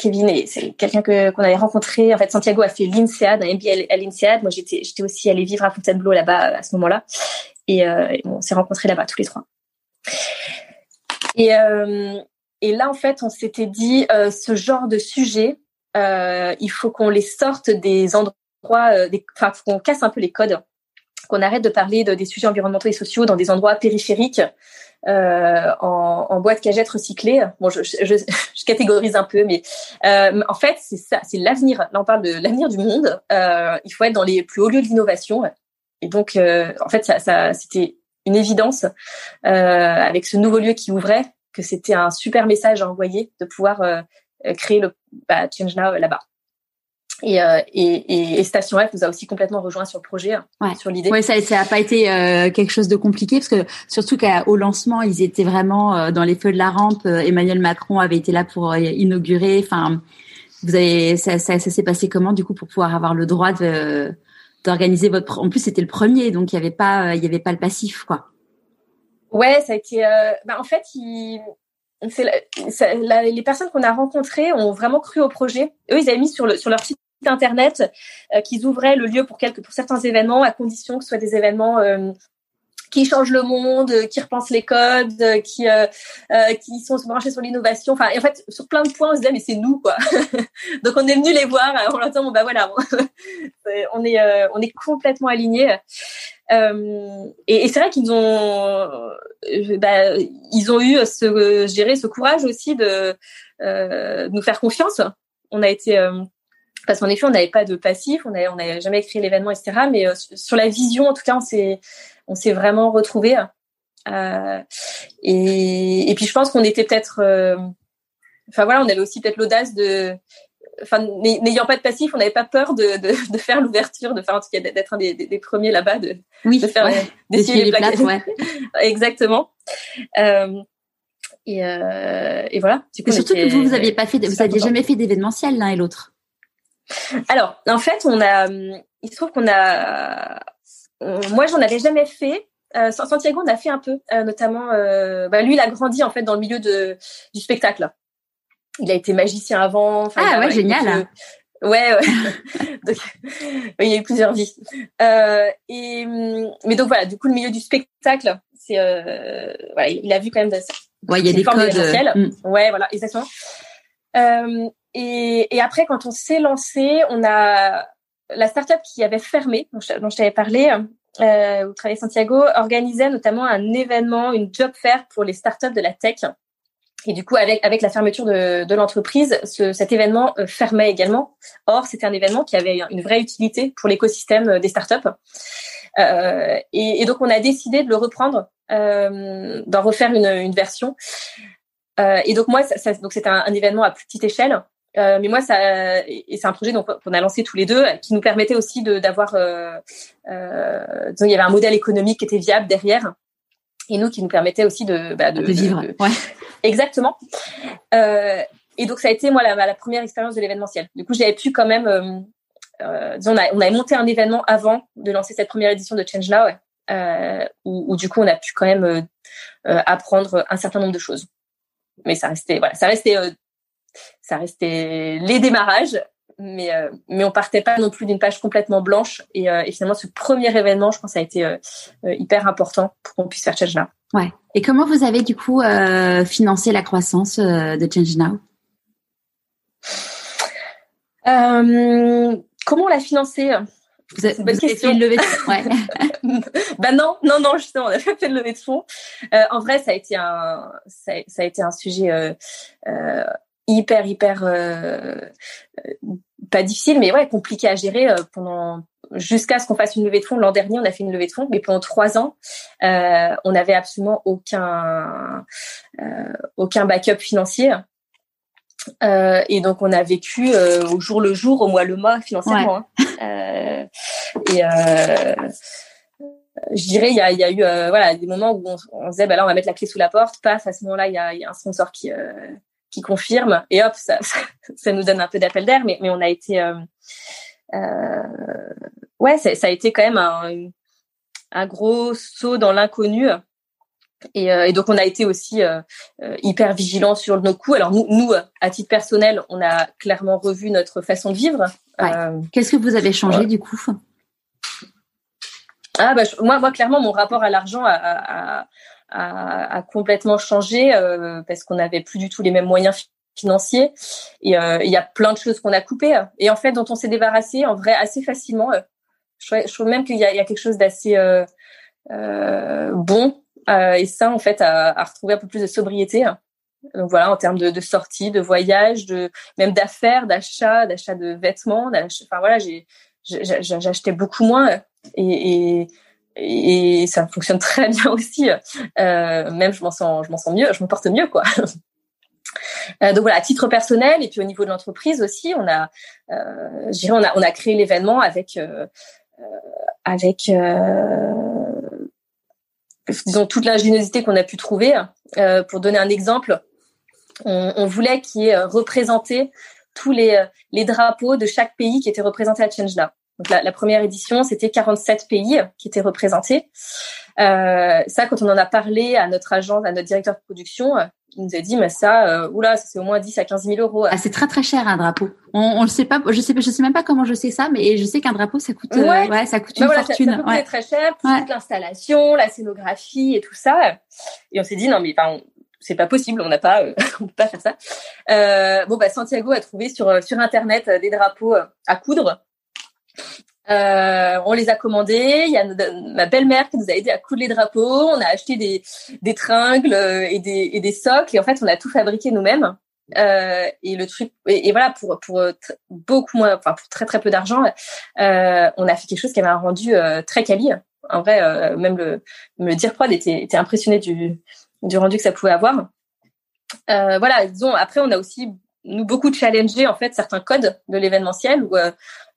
Kevin, c'est quelqu'un que qu'on avait rencontré. En fait, Santiago a fait l'INSEAD, un MBA à l'INSEAD. Moi, j'étais j'étais aussi allée vivre à Fontainebleau là-bas à ce moment-là, et, euh, on s'est rencontrés là-bas tous les trois. Et euh, et là, en fait, on s'était dit, euh, ce genre de sujet, euh, il faut qu'on les sorte des endroits, euh, des, enfin, qu'on casse un peu les codes, qu'on arrête de parler de, des sujets environnementaux et sociaux dans des endroits périphériques, euh, en, en boîte cagette recyclée. Bon, je, je, je, catégorise un peu, mais euh, en fait, c'est ça, c'est l'avenir. Là, on parle de l'avenir du monde. Euh, il faut être dans les plus hauts lieux de l'innovation. Et donc, en fait, ça, ça c'était une évidence avec ce nouveau lieu qui ouvrait que c'était un super message à envoyer de pouvoir euh, euh, créer le bah, Change Now là-bas. Et, euh, et, et, Station F nous a aussi complètement rejoint sur le projet, hein, sur l'idée. Ouais, ça n'a pas été quelque chose de compliqué parce que surtout qu'au lancement, ils étaient vraiment dans les feux de la rampe. Emmanuel Macron avait été là pour inaugurer. Enfin, vous avez ça, ça, ça s'est passé comment du coup pour pouvoir avoir le droit de d'organiser votre. En plus, c'était le premier, donc il y avait pas il y avait pas le passif, quoi. Ouais, ça a été. Euh, bah, en fait, il, la, les personnes qu'on a rencontrées ont vraiment cru au projet. Eux, ils avaient mis sur, le, sur leur site internet euh, qu'ils ouvraient le lieu pour quelques pour certains événements à condition que ce soit des événements euh, qui changent le monde, qui repensent les codes, qui euh, qui sont branchés sur l'innovation. Enfin, en fait, sur plein de points, on se disait mais c'est nous quoi. <laughs> Donc on est venu les voir en leur disant bon bah voilà, <laughs> on est on est complètement alignés. Euh, et, et c'est vrai qu'ils ont, euh, bah, ils ont eu ce, gérer ce courage aussi de euh, nous faire confiance. On a été, parce qu'en effet, on n'avait pas de passif, on n'avait on jamais écrit l'événement, etc. Mais sur la vision, en tout cas, on s'est, on s'est vraiment retrouvés. et, et puis je pense qu'on était peut-être, enfin voilà, on avait aussi peut-être l'audace de enfin n'ayant pas de passif, on n'avait pas peur de, de, de faire l'ouverture, de faire en tout cas d'être un des, des, premiers là-bas, de, oui, de faire ouais, <laughs> d'essayer les, ouais. <laughs> Exactement. Euh, et, euh, et voilà. Du coup, surtout que vous, vous aviez pas fait, vous aviez jamais fait d'événementiel l'un et l'autre. Alors, en fait, on a, il se trouve qu'on a, moi, j'en avais jamais fait. Euh, Santiago, on a fait un peu, notamment. Bah, lui, il a grandi en fait dans le milieu de du spectacle il a été magicien avant. ah ouais, génial. Ouais, ouais. <laughs> donc, il y a eu plusieurs vies. Euh, et mais donc voilà, du coup le milieu du spectacle, c'est euh, voilà, il a vu quand même. De, ouais, il y a des codes. Mm. Ouais, voilà, exactement. Euh, et, et après, quand on s'est lancé, on a la startup qui avait fermé, dont je, t'avais parlé, euh, où travaillait Santiago, organisait notamment un événement, une job fair pour les startups de la tech. Et du coup, avec, avec la fermeture de, de l'entreprise, ce, cet événement euh, fermait également. Or, c'était un événement qui avait une vraie utilité pour l'écosystème euh, des startups. Euh, et, et, donc, on a décidé de le reprendre, euh, d'en refaire une, une version. Euh, et donc, moi, ça, ça, donc c'était un, un, événement à plus petite échelle. Mais moi, ça, et c'est un projet donc qu'on a lancé tous les deux, qui nous permettait aussi d'avoir, euh, il y avait un modèle économique qui était viable derrière, et nous qui nous permettait aussi de, bah, de, de, vivre. ouais. Exactement. Euh, et donc ça a été moi la, première expérience de l'événementiel. Du coup, j'avais pu quand même, euh, euh, on, a, on avait monté un événement avant de lancer cette première édition de Change Now, euh, où, où, du coup on a pu quand même euh, euh, apprendre un certain nombre de choses. mais ça restait voilà, ça restait ça restait les démarrages mais euh, mais on partait pas non plus d'une page complètement blanche et, euh, et, finalement ce premier événement je pense a été euh, hyper important pour qu'on puisse faire Change Now. Ouais. Et comment vous avez du coup financé la croissance de Change Now? Comment on l'a financé? Vous avez, bonne fait une levée de fonds ouais. <laughs> bah non, non, non, justement, on a pas fait de levée de fonds. en vrai, ça a été un, ça, ça a été un sujet hyper hyper euh, pas difficile mais ouais compliqué à gérer euh, pendant jusqu'à ce qu'on fasse une levée de fonds. L'an dernier on a fait une levée de fonds mais pendant trois ans euh, on n'avait absolument aucun euh, aucun backup financier. Euh, et donc on a vécu au jour le jour au mois le mois financièrement hein. <laughs> et je dirais il y a, y a eu voilà des moments où on, on disait bah là on va mettre la clé sous la porte. Paf à ce moment-là il y a, y a un sponsor qui qui confirme et hop ça, ça, nous donne un peu d'appel d'air mais mais on a été euh, euh, ouais ça, ça, a été quand même un, un gros saut dans l'inconnu et, euh, et, donc on a été aussi hyper vigilant sur nos coûts. Alors nous, nous, à titre personnel, on a clairement revu notre façon de vivre. Ouais. Qu'est-ce que vous avez changé du coup? Ah bah moi, moi clairement, mon rapport à l'argent a, a, a, complètement changé euh, parce qu'on n'avait plus du tout les mêmes moyens financiers et euh, il y a plein de choses qu'on a coupées et en fait dont on s'est débarrassé en vrai assez facilement. Euh, je, trouve même qu'il y, y a, quelque chose d'assez bon et ça en fait à, à, retrouver un peu plus de sobriété. Donc voilà, en termes de, de sorties, de voyages, de même d'affaires, d'achats, d'achat de vêtements. Enfin voilà, j'achetais beaucoup moins et, et et ça fonctionne <laughs> très bien aussi. Euh, même je m'en sens, je m'en sens mieux, je me porte mieux quoi. <laughs> Euh, donc voilà, à titre personnel et puis au niveau de l'entreprise aussi, on a, euh, je dirais, on a, on a créé l'événement avec, euh, euh avec, euh, disons toute l'ingéniosité qu'on a pu trouver. pour donner un exemple, on, on voulait qu'il y ait représenté tous les, les drapeaux de chaque pays qui étaient représentés à Change donc la, la première édition, c'était 47 pays qui étaient représentés. Euh, ça, quand on en a parlé à notre agent, à notre directeur de production, il nous a dit, mais ça, euh, oula, c'est au moins 10 à 15 000 euros. Ah, c'est très très cher un drapeau. On, on le sait pas, je sais, je sais même pas comment je sais ça, mais je sais qu'un drapeau ça coûte, euh, ouais. ça coûte bah une fortune. Ça, ça ouais. très cher, toute l'installation, la scénographie et tout ça. Et on s'est dit non mais enfin, c'est pas possible, on n'a pas, euh, <laughs> on peut pas faire ça. Euh, bon bah Santiago a trouvé sur sur internet des drapeaux à coudre euh, on les a commandés. Il y a ma belle-mère qui nous a aidé à coudre les drapeaux. On a acheté des, tringles euh, et des, socles. Et en fait, on a tout fabriqué nous-mêmes. Euh, et le truc, et, voilà, pour pour beaucoup moins, enfin pour très très peu d'argent, on a fait quelque chose qui un rendu très quali. En vrai, même le, le dire prod était, était impressionné du du rendu que ça pouvait avoir. voilà, disons. Après, on a aussi nous beaucoup challenger en fait certains codes de l'événementiel où euh,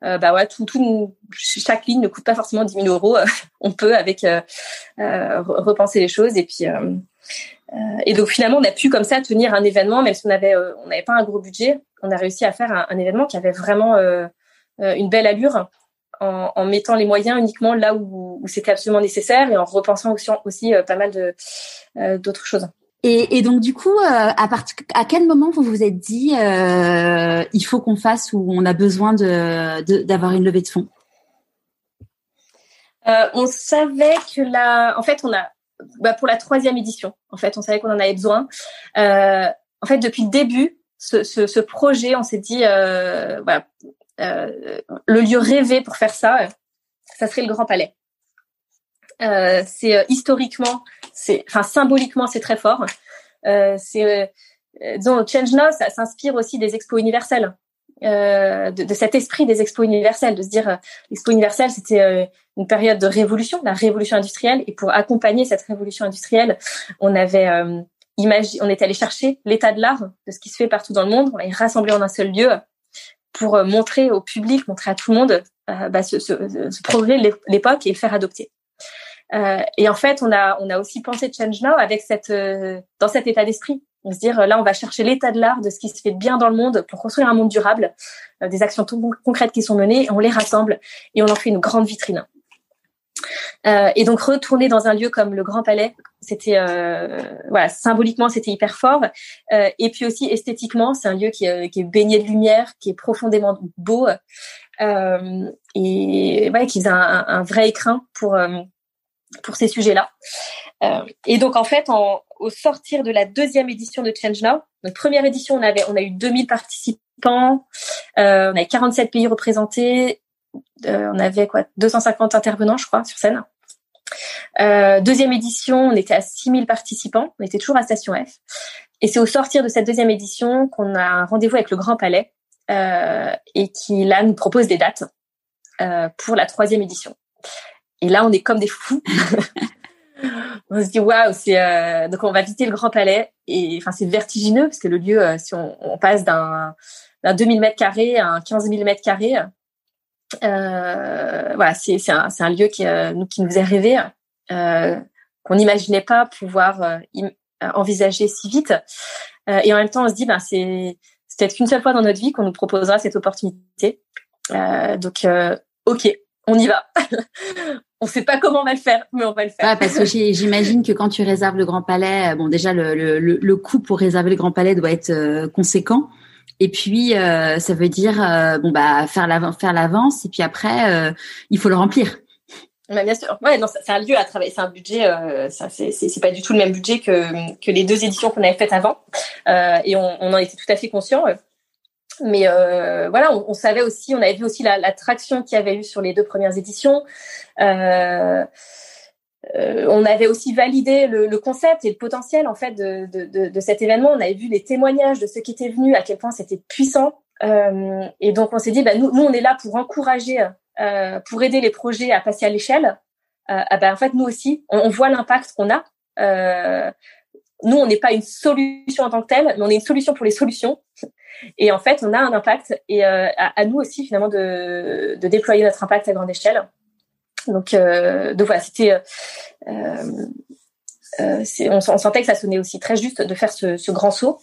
euh, bah ouais tout, tout chaque ligne ne coûte pas forcément 10 000 euros <laughs> on peut avec euh, repenser les choses et puis et donc finalement on a pu comme ça tenir un événement même si on avait on n'avait pas un gros budget on a réussi à faire un, un événement qui avait vraiment une belle allure en, en, mettant les moyens uniquement là où, où c'était absolument nécessaire et en repensant aussi, aussi pas mal de d'autres choses. Et, et, donc du coup, euh, à, part, à quel moment vous vous êtes dit euh, il faut qu'on fasse ou on a besoin de d'avoir une levée de fonds? Euh, On savait que la, en fait, on a bah, pour la troisième édition. En fait, on savait qu'on en avait besoin. Euh, en fait, depuis le début, ce, ce, ce projet, on s'est dit euh, voilà, le lieu rêvé pour faire ça, ça serait le Grand Palais. c'est historiquement c'est, enfin symboliquement, c'est très fort. Euh, c'est, euh, disons, Change Now, ça s'inspire aussi des expos universels. Euh, de, de, cet esprit des expos universels, de se dire euh, l'expo universelle c'était euh, une période de révolution, la révolution industrielle, et pour accompagner cette révolution industrielle, on avait euh, on était allé chercher l'état de l'art de ce qui se fait partout dans le monde, on l'a rassemblé en un seul lieu pour montrer au public, montrer à tout le monde bah, ce, ce, ce progrès l'époque et le faire adopter. Euh, et en fait, on a on a aussi pensé Change Now avec cette euh, dans cet état d'esprit. On se dire là, on va chercher l'état de l'art, de ce qui se fait bien dans le monde pour construire un monde durable, euh, des actions concrètes qui sont menées, on les rassemble et on en fait une grande vitrine. Euh, et donc retourner dans un lieu comme le Grand Palais, c'était euh, voilà symboliquement c'était hyper fort. Euh, et puis aussi esthétiquement, c'est un lieu qui, qui, est baigné de lumière, qui est profondément beau et ouais, qui a un, un, vrai écrin pour pour ces sujets-là. et donc en fait, en, au sortir de la deuxième édition de Change Now, notre première édition, on avait on a eu 2000 participants, on avait 47 pays représentés, on avait quoi 250 intervenants, je crois, sur scène. Euh, deuxième édition, on était à 6000 participants, on était toujours à Station F. Et c'est au sortir de cette deuxième édition qu'on a un rendez-vous avec le Grand Palais euh, et qui là nous propose des dates euh, pour la troisième édition. Et là, on est comme des fous. <laughs> on se dit waouh, c'est euh, donc on va visiter le Grand Palais et enfin c'est vertigineux parce que le lieu, euh, si on, passe d'un d'un 2000 mètres carrés à un 15 000 mètres carrés, euh, voilà, c'est c'est un, un lieu qui nous qui nous est rêvé euh, qu'on n'imaginait pas pouvoir euh, euh, envisager si vite. et en même temps, on se dit, ben, c'est peut-être qu'une seule fois dans notre vie qu'on nous proposera cette opportunité. donc, ok, on y va. <laughs> on sait pas comment on va le faire, mais on va le faire. parce que j'imagine que quand tu réserves le Grand Palais, bon déjà le, le, le coût pour réserver le Grand Palais doit être conséquent. Et puis ça veut dire bon bah faire l'avance, faire l'avance, et puis après il faut le remplir bien sûr. Ouais, non, c'est un lieu à travailler, c'est un budget. Euh, ça, c'est pas du tout le même budget que que les deux éditions qu'on avait faites avant, euh, et on, on, en était tout à fait conscient. Mais euh, voilà, on, on, savait aussi, on avait vu aussi la, la traction qu'il y avait eu sur les deux premières éditions. Euh, euh, on avait aussi validé le, le, concept et le potentiel en fait de, de, de, de, cet événement. On avait vu les témoignages de ceux qui étaient venus, à quel point c'était puissant. Euh, et donc on s'est dit, bah, nous, nous, on est là pour encourager euh, pour aider les projets à passer à l'échelle, euh, ah ben, en fait, nous aussi, on, voit l'impact qu'on a. Euh, nous, on n'est pas une solution en tant que telle, mais on est une solution pour les solutions. Et en fait, on a un impact et à, nous aussi finalement de, déployer notre impact à grande échelle. Donc, donc voilà, c'était. Euh, on, sentait que ça sonnait aussi très juste de faire ce, grand saut.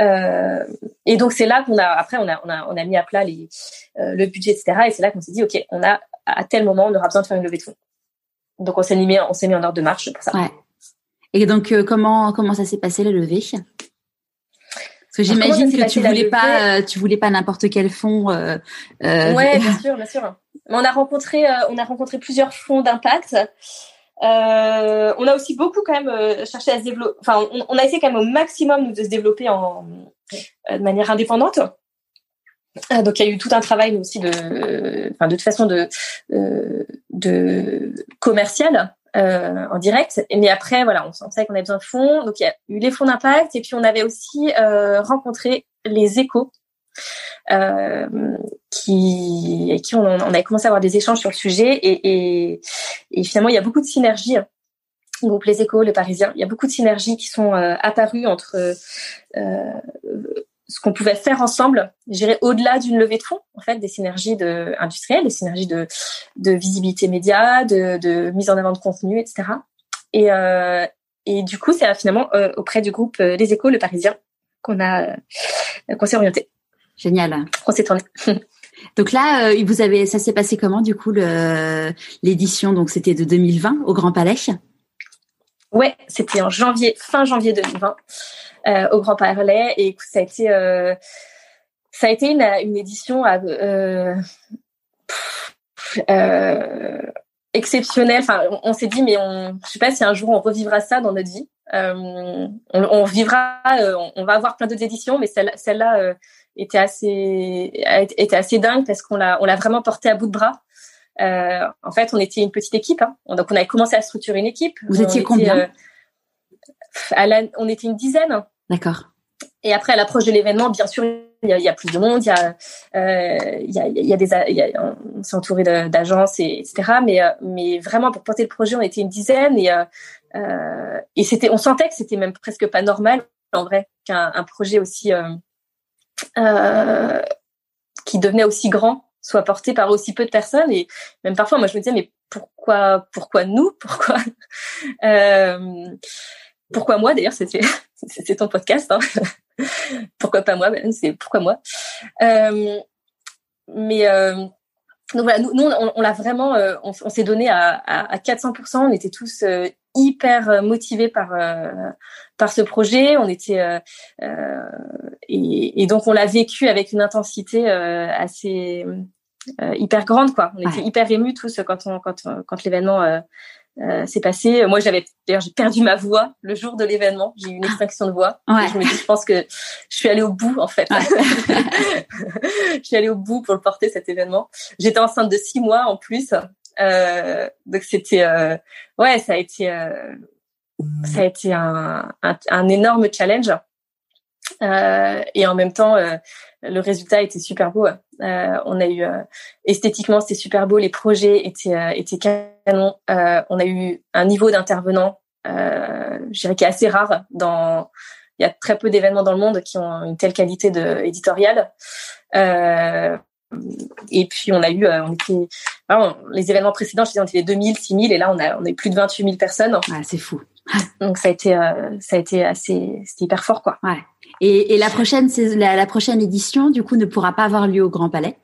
Euh, et donc c'est là qu'on a après on a, on a on a mis à plat euh, le budget etc. Et c'est là qu'on s'est dit ok on a à tel moment on aura besoin de faire une levée de fonds. Donc on s'est mis on s'est mis en ordre de marche pour ça. Ouais. Et donc euh, comment comment ça s'est passé la levée Parce que j'imagine que tu voulais pas tu voulais pas n'importe quel fonds. Euh, ouais bien sûr bien sûr. On a rencontré on a rencontré plusieurs fonds d'impact. Euh, on a aussi beaucoup quand même euh, cherché à se développer. Enfin, on, a essayé quand même au maximum de se développer en euh, de manière indépendante. donc il y a eu tout un travail aussi de, enfin de toute façon de de commercial en direct. Mais après voilà, on, savait qu'on avait besoin de fonds. Donc il y a eu les fonds d'impact et puis on avait aussi rencontré les échos euh, qui, avec qui on, on, a commencé à avoir des échanges sur le sujet et, et, et finalement il y a beaucoup de synergies groupe Les Échos, les Parisiens, il y a beaucoup de synergies qui sont euh, apparues entre euh, ce qu'on pouvait faire ensemble, j'irais au-delà d'une levée de fonds, en fait, des synergies de, industrielles, des synergies de, de visibilité média, de, de mise en avant de contenu, etc. Et, euh, et du coup, c'est finalement euh, auprès du groupe Les Échos, le Parisien, qu'on a qu'on s'est orienté. Génial. On s'est tourné. <laughs> Donc là, euh, vous avez, ça s'est passé comment du coup l'édition? Donc c'était de 2020 au Grand Palais? Ouais, c'était en janvier, fin janvier 2020 euh, au Grand Palais et ça a été, euh, ça a été une, une édition exceptionnelle. Enfin, on, s'est dit mais on, je sais pas si un jour on revivra ça dans notre vie. on, on, vivra, on, va avoir plein d'autres éditions, mais celle-là. celle là était assez était assez dingue parce qu'on l'a on l'a vraiment porté à bout de bras. Euh, en fait, on était une petite équipe, hein. donc on avait commencé à structurer une équipe. Vous étiez combien? euh, à la, On était une dizaine. D'accord. Et après, à l'approche de l'événement, bien sûr, il y a, plus de monde, il y a, euh, on s'est entouré d'agences et etc. Mais, euh, mais vraiment pour porter le projet, on était une dizaine et euh, et c'était, on sentait que c'était même presque pas normal en vrai qu'un un projet aussi euh, qui devenait aussi grand soit porté par aussi peu de personnes et même parfois moi je me disais mais pourquoi pourquoi nous? Pourquoi? <laughs> Euh, pourquoi moi d'ailleurs c'était <laughs> c'est ton podcast hein. <laughs> pourquoi pas moi ben, c'est pourquoi moi euh, mais euh, donc voilà, nous, nous on, on l'a vraiment, euh, on, on s'est donné à, à, à, 400%. On était tous hyper motivés par par ce projet. On était et, et, donc on l'a vécu avec une intensité assez hyper grande quoi. On était hyper émus tous quand on quand quand l'événement euh, c'est passé. Moi, j'avais d'ailleurs j'ai perdu ma voix le jour de l'événement. J'ai eu une extinction de voix. je me dis, je pense que je suis allée au bout en fait. <laughs> je suis allée au bout pour le porter cet événement. J'étais enceinte de six mois en plus, euh, donc c'était euh, ouais, ça a été euh, ça a été un, un, un énorme challenge. Euh, et en même temps, euh, le résultat était super beau. Euh, on a eu esthétiquement c'était super beau, les projets étaient étaient canon. on a eu un niveau d'intervenant, je dirais qui est assez rare. Dans il y a très peu d'événements dans le monde qui ont une telle qualité de éditoriale. et puis on a eu, on était, les événements précédents, je disais, on était 2000, 6000, et là on a, on est plus de 28 000 personnes. Ouais, c'est fou. Donc ça a été, ça a été assez, c'était hyper fort quoi. Ouais. Et, et la prochaine, la, la, prochaine édition, du coup, ne pourra pas avoir lieu au Grand Palais?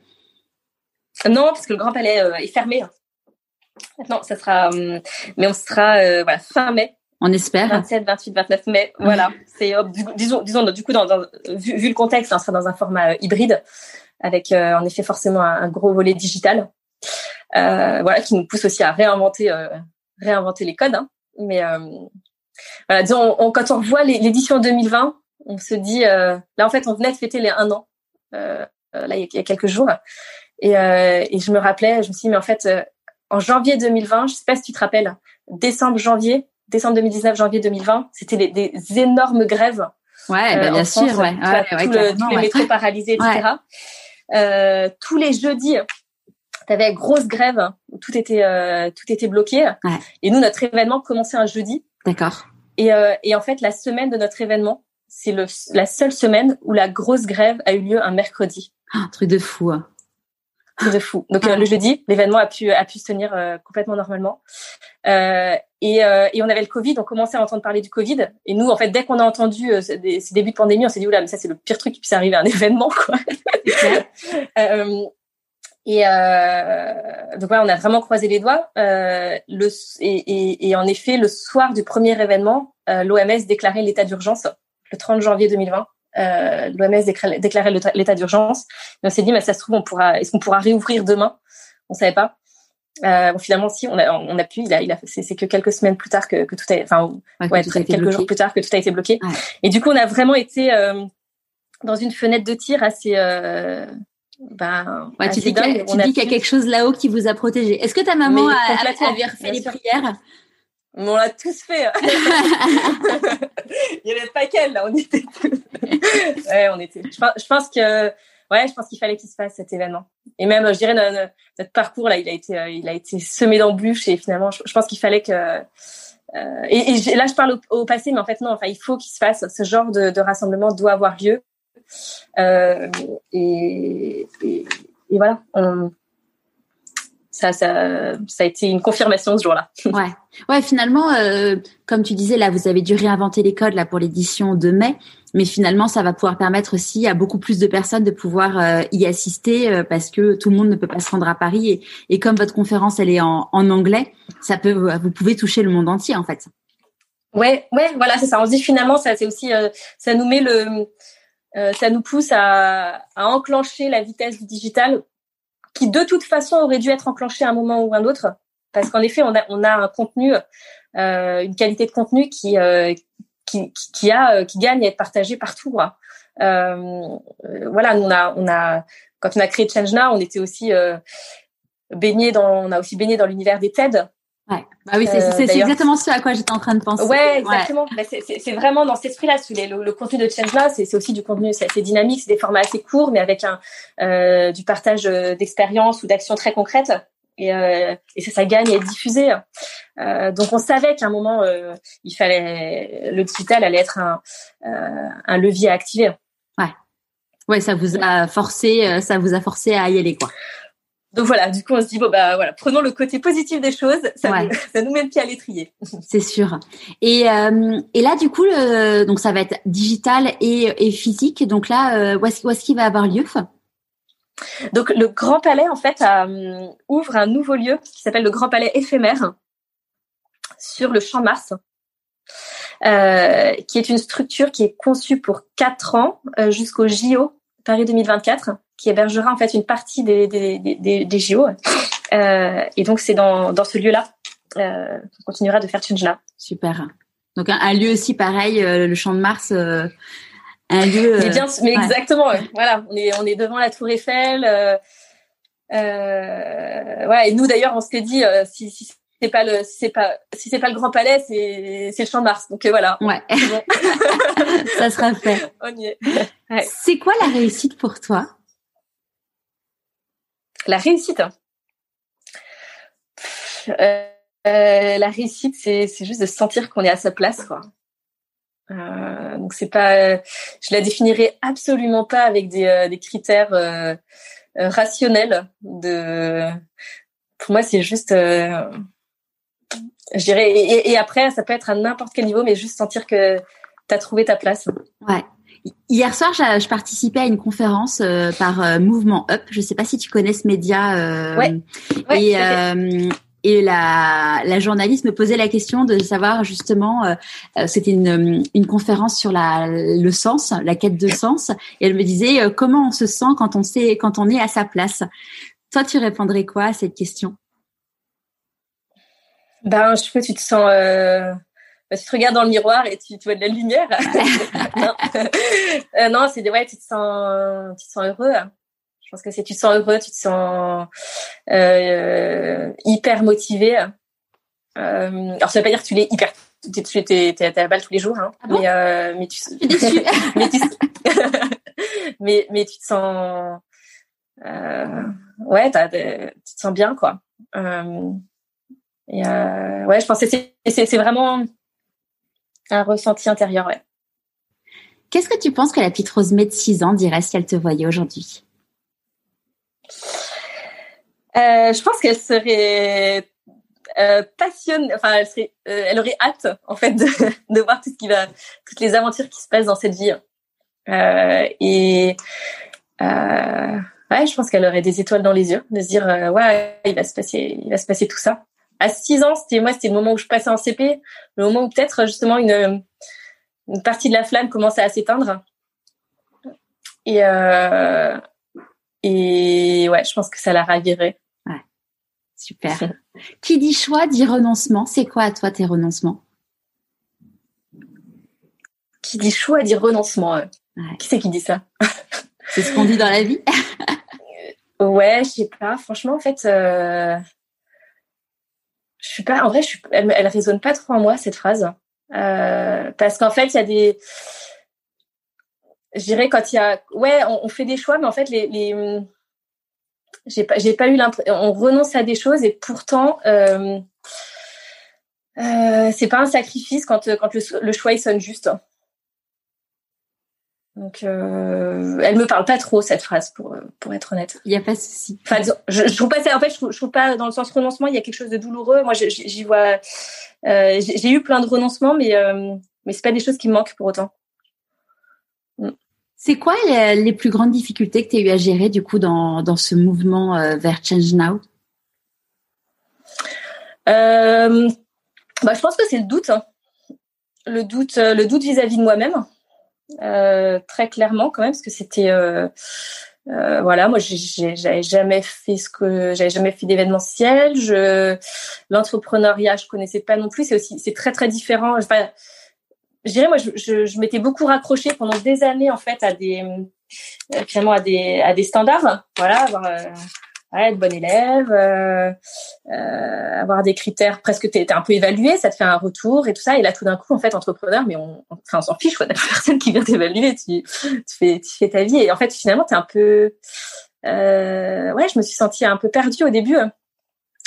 Non, parce que le Grand Palais euh, est fermé. Non, ça sera, euh, mais on sera euh, voilà fin mai. On espère. 27, 28, 29 mai. Voilà. C'est disons, disons du coup dans, dans vu, vu, le contexte, on sera dans un format hybride avec en effet forcément un, gros volet digital. voilà, qui nous pousse aussi à réinventer réinventer les codes. Hein. Mais voilà, disons, on, quand on revoit l'édition 2020, on se dit euh, là en fait on venait de fêter les un an euh, euh, là il y, a, quelques jours. Et, et je me rappelais je me suis dit mais en fait en janvier 2020 je sais pas si tu te rappelles décembre janvier décembre 2019 janvier 2020 c'était des, des, énormes grèves ouais bah, bien sûr ouais, tous les métros paralysés etc tous les jeudis tu avais grosse grève tout était tout était bloqué et nous notre événement commençait un jeudi d'accord et, et en fait la semaine de notre événement c'est la seule semaine où la grosse grève a eu lieu un mercredi. Un ah, truc de fou. Hein. Truc de fou. Donc euh, ah. le jeudi, l'événement a pu a pu se tenir euh, complètement normalement. Euh, et, euh, et on avait le Covid, on commençait à entendre parler du Covid. Et nous, en fait, dès qu'on a entendu ces, débuts de pandémie, on s'est dit oula, mais ça c'est le pire truc qui puisse arriver à un <laughs> événement, quoi. Et donc voilà, on a vraiment croisé les doigts. Euh, le, et, et, et, en effet, le soir du premier événement, euh, l'OMS déclarait l'état d'urgence le 30 janvier 2020. Euh, L'OMS déclarait l'état d'urgence. On s'est dit, mais ça se trouve, on pourra, est-ce qu'on pourra réouvrir demain? On savait pas. Euh, bon, finalement, si, on a, on a pu. Il a, il a, c'est que quelques semaines plus tard que, que tout a, enfin, ouais, quelques jours plus tard que tout a été bloqué. Et du coup, on a vraiment été euh, dans une fenêtre de tir assez. Ouais, tu dis qu'il y, a quelque chose là-haut qui vous a protégé. Est-ce que ta maman a, avait refait les prières on l'a tous fait. <laughs> Il n'y avait pas qu'elle, là. On était. ouais, on était. Je pense, que, ouais, je pense qu'il fallait qu'il se fasse cet événement. Et même, je dirais, notre, parcours, là, il a été, euh, il a été semé d'embûches et finalement, je, pense qu'il fallait que, euh, et, là, je parle au, passé, mais en fait, non, enfin, il faut qu'il se fasse. Ce genre de, de rassemblement doit avoir lieu. Euh, et, et, et, voilà. On, ça, ça, ça a été une confirmation ce jour-là. <laughs> ouais, ouais. Finalement, euh, comme tu disais, là, vous avez dû réinventer les codes là pour l'édition de mai, mais finalement, ça va pouvoir permettre aussi à beaucoup plus de personnes de pouvoir euh, y assister euh, parce que tout le monde ne peut pas se rendre à Paris et, et comme votre conférence elle est en, en, anglais, ça peut, vous pouvez toucher le monde entier en fait. Ouais, ouais, voilà, c'est ça. On se dit finalement, ça, c'est aussi, ça nous met le, ça nous pousse à, à enclencher la vitesse du digital qui de toute façon aurait dû être enclenché à un moment ou un autre, parce qu'en effet, on a, on a un contenu, euh, une qualité de contenu qui, euh, qui, qui, a, euh, qui gagne à être partagé partout. Euh, voilà, on a, on a, quand on a créé Change Now, on était aussi baigné dans, on a aussi baigné dans l'univers des TED. Ouais. Bah oui, c'est euh, exactement ce à quoi j'étais en train de penser. Ouais, exactement. Bah, c'est vraiment dans cet esprit-là. Le, le, contenu de Change c'est aussi du contenu, c'est dynamique, c'est des formats assez courts, mais avec un euh, du partage euh, d'expériences ou d'actions très concrètes. Et, euh, et ça, ça gagne à être diffusé. Euh, donc on savait qu'à un moment, euh, il fallait le digital allait être un, un levier à activer. Ouais. Ouais, ça vous a forcé, ça vous a forcé à y aller, quoi. Donc voilà, du coup on se dit bon bah voilà, prenons le côté positif des choses, ça, nous, <laughs> ça nous met le pied à l'étrier. C'est sûr. Et, euh, et là du coup le, donc ça va être digital et, et physique. Donc là euh, où est-ce, qu'il va avoir lieu? Donc le Grand Palais en fait ouvre un nouveau lieu qui s'appelle le Grand Palais éphémère sur le Champ Mars. qui est une structure qui est conçue pour quatre ans jusqu'au JO Paris 2024, qui hébergera en fait une partie des, des, des, des JO. Euh, et donc c'est dans, dans ce lieu-là euh, qu'on continuera de faire Change Super. Donc un, lieu aussi pareil, euh, le Champ de Mars. Euh, un lieu. Mais bien, mais exactement. Voilà, on est on est devant la Tour Eiffel. Euh, ouais, et nous d'ailleurs on s'était dit si, si c'est pas le si c'est pas si c'est pas le Grand Palais, c'est c'est le Champ de Mars. Donc voilà. Ouais. <laughs> Ça sera fait. <laughs> On y est. C'est quoi la réussite pour toi? La réussite. Euh, la réussite, c'est juste de sentir qu'on est à sa place, quoi. Euh, donc c'est pas, je la définirais absolument pas avec des, euh, critères rationnels. De, pour moi, c'est juste, je dirais, et, et, après, ça peut être à n'importe quel niveau, mais juste sentir que tu as trouvé ta place. Ouais. Hier soir, je, participais à une conférence euh, par euh, Mouvement Up. Je ne sais pas si tu connais ce média. Euh, ouais. et, et la, la, journaliste me posait la question de savoir justement, c'était une, une conférence sur la, le sens, la quête de sens, et elle me disait comment on se sent quand on sait, quand on est à sa place? Toi, tu répondrais quoi à cette question? Ben, je trouve que tu te sens bah, tu te regardes dans le miroir et tu, tu vois de la lumière. <laughs> non, euh, non c'est ouais, tu te sens, tu te sens heureux. Je pense que c'est tu te sens heureux, tu te sens euh, hyper motivé. Euh, alors ça veut pas dire que tu l'es hyper tu es, t'es, t'es, à la balle tous les jours, hein. Ah bon? Mais euh, mais tu <laughs> mais, tu, <laughs> mais mais tu te sens euh, ouais, t'as, tu te sens bien quoi. Euh, et euh, ouais, je pense que c'est, c'est, c'est vraiment un ressenti intérieur, ouais. Qu'est-ce que tu penses que la petite Rosemée de 6 ans dirait si elle te voyait aujourd'hui? Euh, Je pense qu'elle serait euh, passionnée, enfin, elle, serait, euh, elle aurait hâte, en fait, de, <laughs> de, voir tout ce qui va, toutes les aventures qui se passent dans cette vie. Euh, et ouais, je pense qu'elle aurait des étoiles dans les yeux, de se dire, ouais, il va se passer, il va se passer tout ça à 6 ans, c'était moi, c'était le moment où je passais en CP, le moment où peut-être justement une, une partie de la flamme commençait à s'éteindre. Et, euh, et ouais, je pense que ça la ravirait. Ouais, super. qui dit choix dit renoncement. C'est quoi à toi tes renoncements? Qui dit choix dit renoncement. Ouais. Qui c'est qui dit ça? C'est ce qu'on dit dans la vie. <laughs> ouais, je sais pas. Franchement, en fait. Euh je suis pas en vrai elle, elle résonne pas trop en moi cette phrase. Euh, parce qu'en fait il y a des je dirais quand il y a ouais on, fait des choix mais en fait les, j'ai pas j'ai pas eu l'impression on renonce à des choses et pourtant euh, euh, c'est pas un sacrifice quand quand le, le choix il sonne juste donc, euh, elle me parle pas trop cette phrase, pour pour être honnête. Il y a pas de souci. Enfin, je, je trouve pas ça. En fait, je je trouve, pas dans le sens renoncement, il y a quelque chose de douloureux. Moi, j'y vois. Euh, j'ai eu plein de renoncements, mais euh, mais c'est pas des choses qui me manquent pour autant. Mm. C'est quoi les, les, plus grandes difficultés que tu as eu à gérer du coup dans dans ce mouvement euh, vers Change Now? Euh, bah, je pense que c'est le doute, hein. le doute, le doute vis-à-vis -vis de moi-même. Euh, très clairement quand même parce que c'était euh, euh, voilà moi j'avais jamais fait ce que j'avais jamais fait d'événementiel. L'entrepreneuriat je connaissais pas non plus. C'est aussi c'est très très différent. Enfin je dirais moi je m'étais beaucoup raccrochée pendant des années en fait à des finalement à des à des standards. Voilà avoir ouais, être bon élève, euh, euh, avoir des critères presque t'es un peu évalué, ça te fait un retour et tout ça. Et là, tout d'un coup, en fait, entrepreneur, mais on, enfin, on s'en fiche, quoi. T'as <laughs> personne qui vient t'évaluer, tu, tu fais, tu fais ta vie. Et en fait, finalement, t'es un peu, euh, ouais, je me suis sentie un peu perdue au début,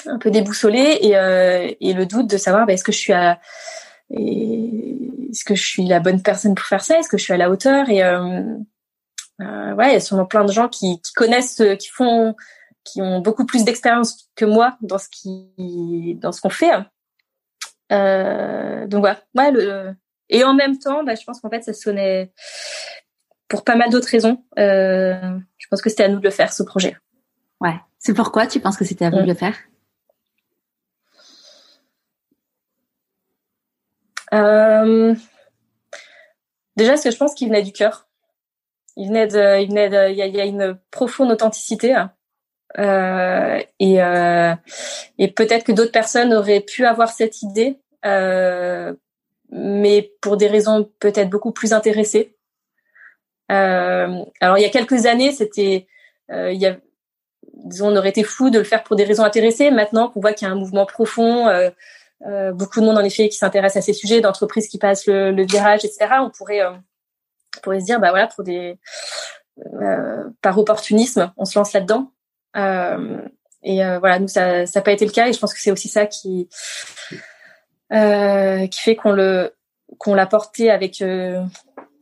un peu déboussolée et, euh, et le doute de savoir, bah, est-ce que je suis à, est-ce que je suis la bonne personne pour faire ça? Est-ce que je suis à la hauteur? Et euh, euh, ouais, il y a sûrement plein de gens qui, qui connaissent, qui font qui ont beaucoup plus d'expérience que moi dans ce qui dans ce qu'on fait. Euh, donc voilà. Ouais, le, et en même temps, bah, je pense qu'en fait, ça sonnait pour pas mal d'autres raisons. Euh, je pense que c'était à nous de le faire, ce projet. Ouais. C'est pourquoi tu penses que c'était à vous de le faire? Euh... Déjà, parce que je pense qu'il venait du cœur. Il venait de, il venait de, il y a, il y a une profonde authenticité. Euh, et, euh, et peut-être que d'autres personnes auraient pu avoir cette idée, euh, mais pour des raisons peut-être beaucoup plus intéressées. Euh, alors il y a quelques années, c'était, euh, il y a, disons, on aurait été fou de le faire pour des raisons intéressées. Maintenant qu'on voit qu'il y a un mouvement profond, euh, beaucoup de monde en effet qui s'intéresse à ces sujets, d'entreprises qui passent le, le, virage, etc. On pourrait, on pourrait se dire, bah voilà, pour des, par opportunisme, on se lance là-dedans. Et voilà, nous ça, n'a pas été le cas, et je pense que c'est aussi ça qui, qui fait qu'on le, qu'on l'a porté avec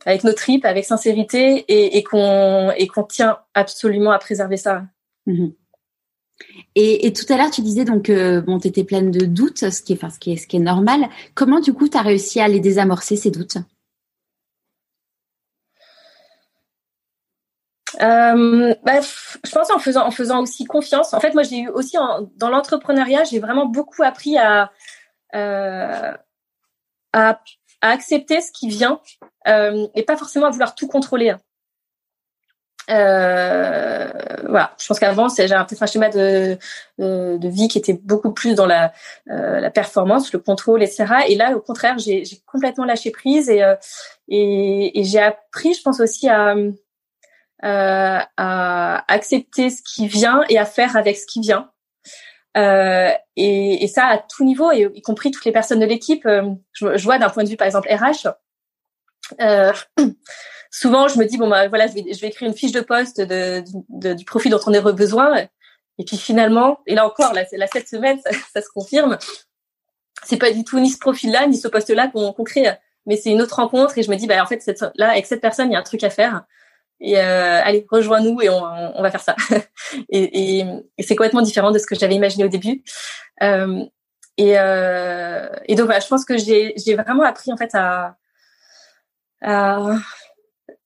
avec nos tripes, avec sincérité et, et qu'on tient absolument à préserver ça. Mmh. Et, tout à l'heure, tu disais donc euh, bon, tu étais pleine de doutes, ce qui est, enfin, ce qui est, ce qui est normal. Comment du coup, tu as réussi à les désamorcer ces doutes? Euh, bah, je pense en faisant en faisant aussi confiance. En fait, moi, j'ai eu aussi en, dans l'entrepreneuriat, j'ai vraiment beaucoup appris à, euh, à à accepter ce qui vient euh, et pas forcément à vouloir tout contrôler. Euh, voilà, je pense qu'avant j'avais peut-être un schéma de, de, de, vie qui était beaucoup plus dans la, euh, la performance, le contrôle, etc. Et là, au contraire, j'ai complètement lâché prise et, euh, et, et j'ai appris, je pense aussi à, euh, à accepter ce qui vient et à faire avec ce qui vient. Euh, et, et, ça à tout niveau, et y compris toutes les personnes de l'équipe. Euh, je, je, vois d'un point de vue, par exemple, RH. Euh, <clears throat> souvent, je me dis bon bah voilà, je vais, je vais écrire une fiche de poste de, de, du profil dont on aurait besoin. Et puis finalement, et là encore, là, là cette semaine, ça, ça se confirme. C'est pas du tout ni ce profil-là, ni ce poste-là qu'on qu crée, mais c'est une autre rencontre. Et je me dis bah en fait, cette, là avec cette personne, il y a un truc à faire et euh, allez rejoins-nous et on, va faire ça <laughs> et, c'est complètement différent de ce que j'avais imaginé au début euh, et, euh, et donc je pense que j'ai vraiment appris en fait à,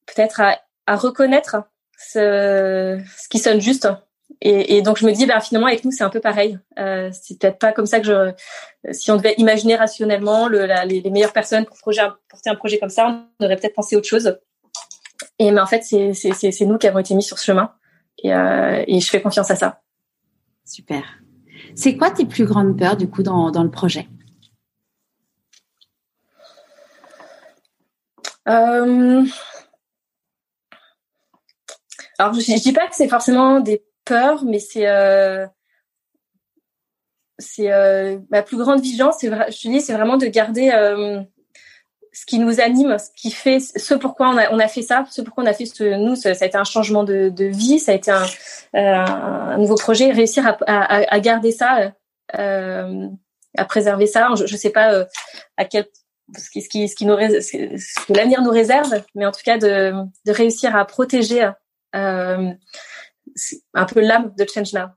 peut-être à, reconnaître ce, qui sonne juste et, donc je me dis, bah, finalement avec nous c'est un peu pareil. C'est peut-être pas comme ça que je, si on devait imaginer rationnellement les, meilleures personnes pour porter un projet comme ça, on aurait peut-être pensé autre chose. Et mais en fait, c'est nous qui avons été mis sur ce chemin. Et, euh, et je fais confiance à ça. Super. C'est quoi tes plus grandes peurs du coup dans, dans le projet? Euh... Alors je, je, dis pas que c'est forcément des peurs, mais c'est euh... c'est ma plus grande vigilance. C'est je te dis, c'est vraiment de garder ce qui nous anime, ce qui fait ce pourquoi on a, on a fait ça, ce pourquoi on a fait ce nous, ça, a été un changement de, de, vie, ça a été un, euh, un nouveau projet, réussir à, à, à garder ça, euh, à préserver ça. Je, je sais pas euh, à quel ce qui, ce qui, ce qui nous ce que l'avenir nous réserve, mais en tout cas de, de réussir à protéger euh, un peu l'âme de Change Now.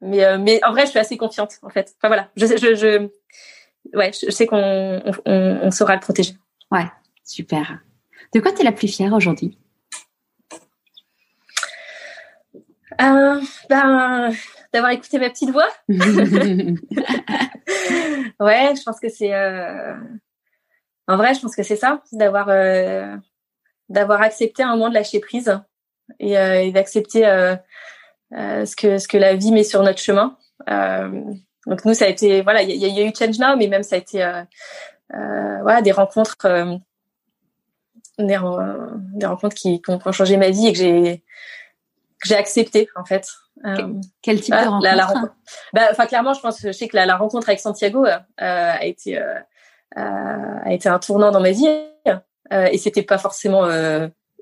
Mais, euh, mais en vrai, je suis assez confiante en fait. Enfin voilà, je, je, je ouais, je sais qu'on on, on saura le protéger. Ouais, super. De quoi tu es la plus fière aujourd'hui? Euh, ben, D'avoir écouté ma petite voix. <laughs> ouais, je pense que c'est... Euh... En vrai, je pense que c'est ça, d'avoir euh... d'avoir accepté un moment de lâcher prise et, et d'accepter ce que ce que la vie met sur notre chemin. Donc nous, ça a été voilà, il y, y, a eu Change Now, mais même ça a été euh, euh, voilà des rencontres, euh, des, des, rencontres qui, qui, ont, changé ma vie et que j'ai que j'ai accepté en fait. Euh, Quel type de rencontre, la, la rencontre bah, Enfin clairement, je pense, je sais que la, la rencontre avec Santiago a été a été un tournant dans ma vie. Et c'était pas forcément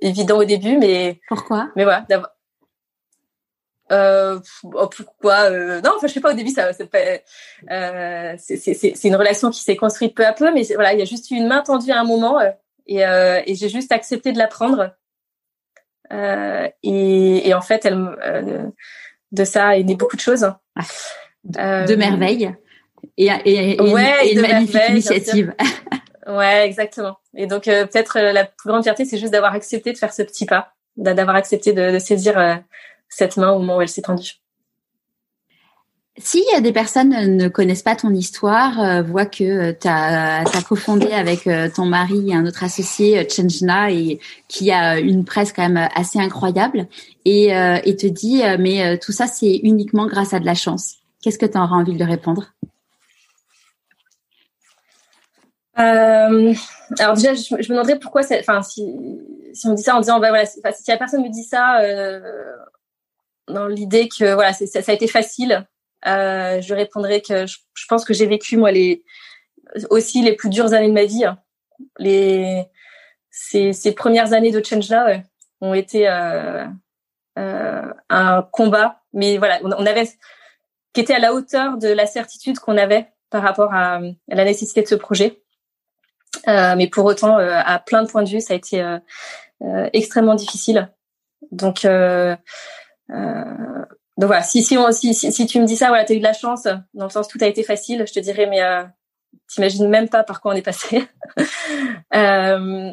évident au début, mais pourquoi? Mais voilà, euh, oh, pourquoi euh, Non, enfin, je sais pas. Au début, ça, euh, c'est une relation qui s'est construite peu à peu, mais voilà, il y a juste eu une main tendue à un moment, euh, et, euh, et j'ai juste accepté de la prendre. Euh, et, et, en fait, elle, de ça est né beaucoup de choses. Ah. De, de merveilles et, et, et, ouais, et une magnifique initiative. <laughs> ouais, exactement. Et donc peut-être la plus grande fierté, c'est juste d'avoir accepté de faire ce petit pas d'avoir accepté de, saisir cette main au moment où elle s'est tendue. Si des personnes ne connaissent pas ton histoire, euh, voient que tu as, cofondé avec euh, ton mari et un autre associé, Changena, et qui a une presse quand même assez incroyable, et, et te dit mais tout ça c'est uniquement grâce à de la chance. Qu'est-ce que tu auras envie de répondre? Euh, alors déjà, je, me demanderais pourquoi, enfin, si, si on dit ça en disant, bah voilà, si la personne me dit ça euh, dans l'idée que voilà, ça, ça, a été facile, euh, je répondrais que je, pense que j'ai vécu moi les aussi les plus dures années de ma vie. Les ces, ces premières années de change là ont été euh, euh, un combat, mais voilà, on, avait qui était à la hauteur de la certitude qu'on avait par rapport à, à, la nécessité de ce projet. Euh, mais pour autant, euh, à plein de points de vue, ça a été euh, extrêmement difficile. Donc, donc voilà, si si, on, si, si, tu me dis ça, voilà, t'as eu de la chance, dans le sens tout a été facile, je te dirais, mais euh, t'imagines même pas par quoi on est passé. <laughs> euh,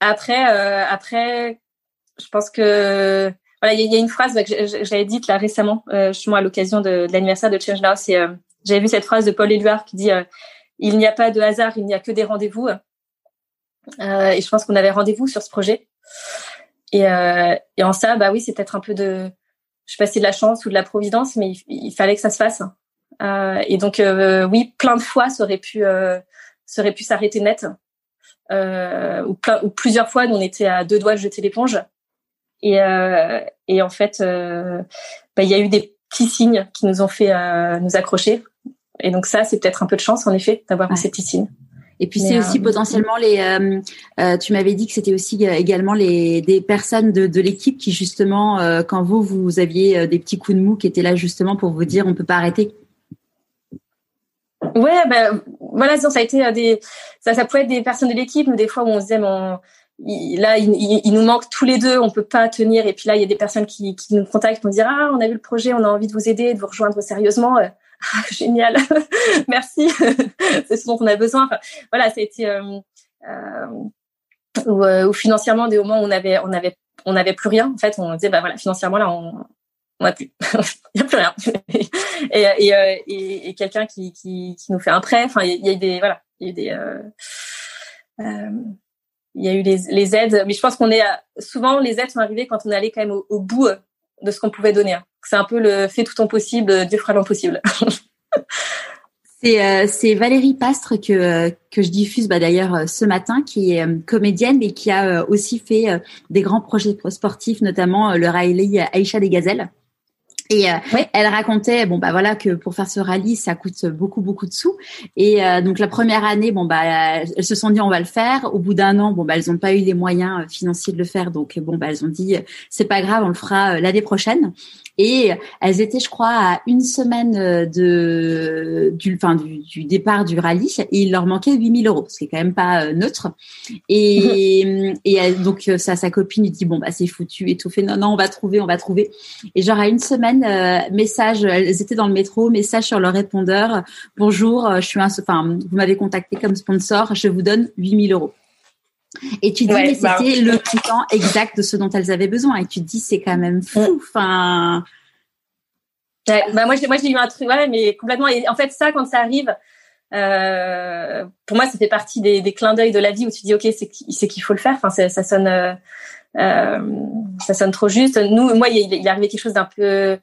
après, après, je pense que voilà, il y, a une phrase que j'avais dite là récemment, euh, justement à l'occasion de, de l'anniversaire de Change Now, c'est j'avais vu cette phrase de Paul Éluard qui dit il n'y a pas de hasard, il n'y a que des rendez-vous. Euh, et je pense qu'on avait rendez-vous sur ce projet. Et, euh, et en ça, bah oui, c'est peut-être un peu de, je sais pas si de la chance ou de la providence, mais il, fallait que ça se fasse. Euh, et donc euh, oui, plein de fois, ça aurait pu, ça aurait pu s'arrêter net. Ou, plein, ou plusieurs fois, on était à deux doigts de jeter l'éponge. Et, et en fait, bah, il y a eu des petits signes qui nous ont fait nous accrocher. Et donc ça, c'est peut-être un peu de chance, en effet, d'avoir ouais. ces petits signes. Et puis c'est aussi euh, potentiellement les. Euh, euh, tu m'avais dit que c'était aussi également les des personnes de, de l'équipe qui justement, quand vous vous aviez des petits coups de mou, qui étaient là justement pour vous dire on peut pas arrêter. Ouais, ben voilà, ça a été des. Ça, ça pouvait être des personnes de l'équipe, mais des fois où on se disait, là, il, il, nous manque tous les deux, on peut pas tenir. Et puis là, il y a des personnes qui, qui nous contactent pour dire ah, on a vu le projet, on a envie de vous aider, de vous rejoindre sérieusement. <laughs> Génial, <laughs> merci, <laughs> c'est ce dont on a besoin. Enfin, voilà, été euh, euh, ou, euh, ou, financièrement des moments où on avait, on avait, on n'avait plus rien. En fait, on disait bah voilà, financièrement là, on, on a plus, il y a plus rien. et, euh, et, et quelqu'un qui, qui, qui nous fait un prêt. Enfin, il y, a eu des, voilà, il y a eu des euh, euh, il y a eu les, les, aides, mais je pense qu'on est souvent les aides sont arrivées quand on est allé quand même au bout de ce qu'on pouvait donner. Hein. C'est un peu le fait tout ton possible, Dieu fera l'impossible. <laughs> C'est, euh, c'est Valérie Pastre que, que je diffuse bah, d'ailleurs euh, ce matin, qui est euh, comédienne et qui a aussi fait des grands projets sportifs, notamment le rallye Aïcha des Gazelles. Et elle racontait bon bah voilà que pour faire ce rallye ça coûte beaucoup beaucoup de sous. Et donc la première année bon bah elles se sont dit on va le faire. Au bout d'un an bon bah elles ont pas eu les moyens financiers de le faire. Donc bon bah elles ont dit c'est pas grave on le fera l'année prochaine. Et elles étaient, je crois, à une semaine euh, de du, enfin, du, du départ du rallye. Et il leur manquait 8000 euros, ce qui est quand même pas euh, neutre. Et, <laughs> et donc ça, sa copine lui dit bon bah c'est foutu et tout. Fait non non on va trouver on va trouver. Et genre à une semaine euh, message, elles étaient dans le métro, message sur leur répondeur bonjour, je suis un, enfin vous m'avez contacté comme sponsor, je vous donne 8000 euros. Et tu dis, mais bah, c'était le temps exact de ce dont elles avaient besoin. Et tu te dis, c'est quand même fou. Enfin. bah moi, j'ai, moi, j'ai eu un truc, ouais, mais complètement. Et en fait, ça, quand ça arrive, euh, pour moi, ça fait partie des, des clins d'œil de la vie où tu dis, ok, c'est, c'est qu'il faut le faire. Enfin, ça sonne, euh, euh, ça sonne trop juste. Nous, moi, il, est arrivé quelque chose d'un peu.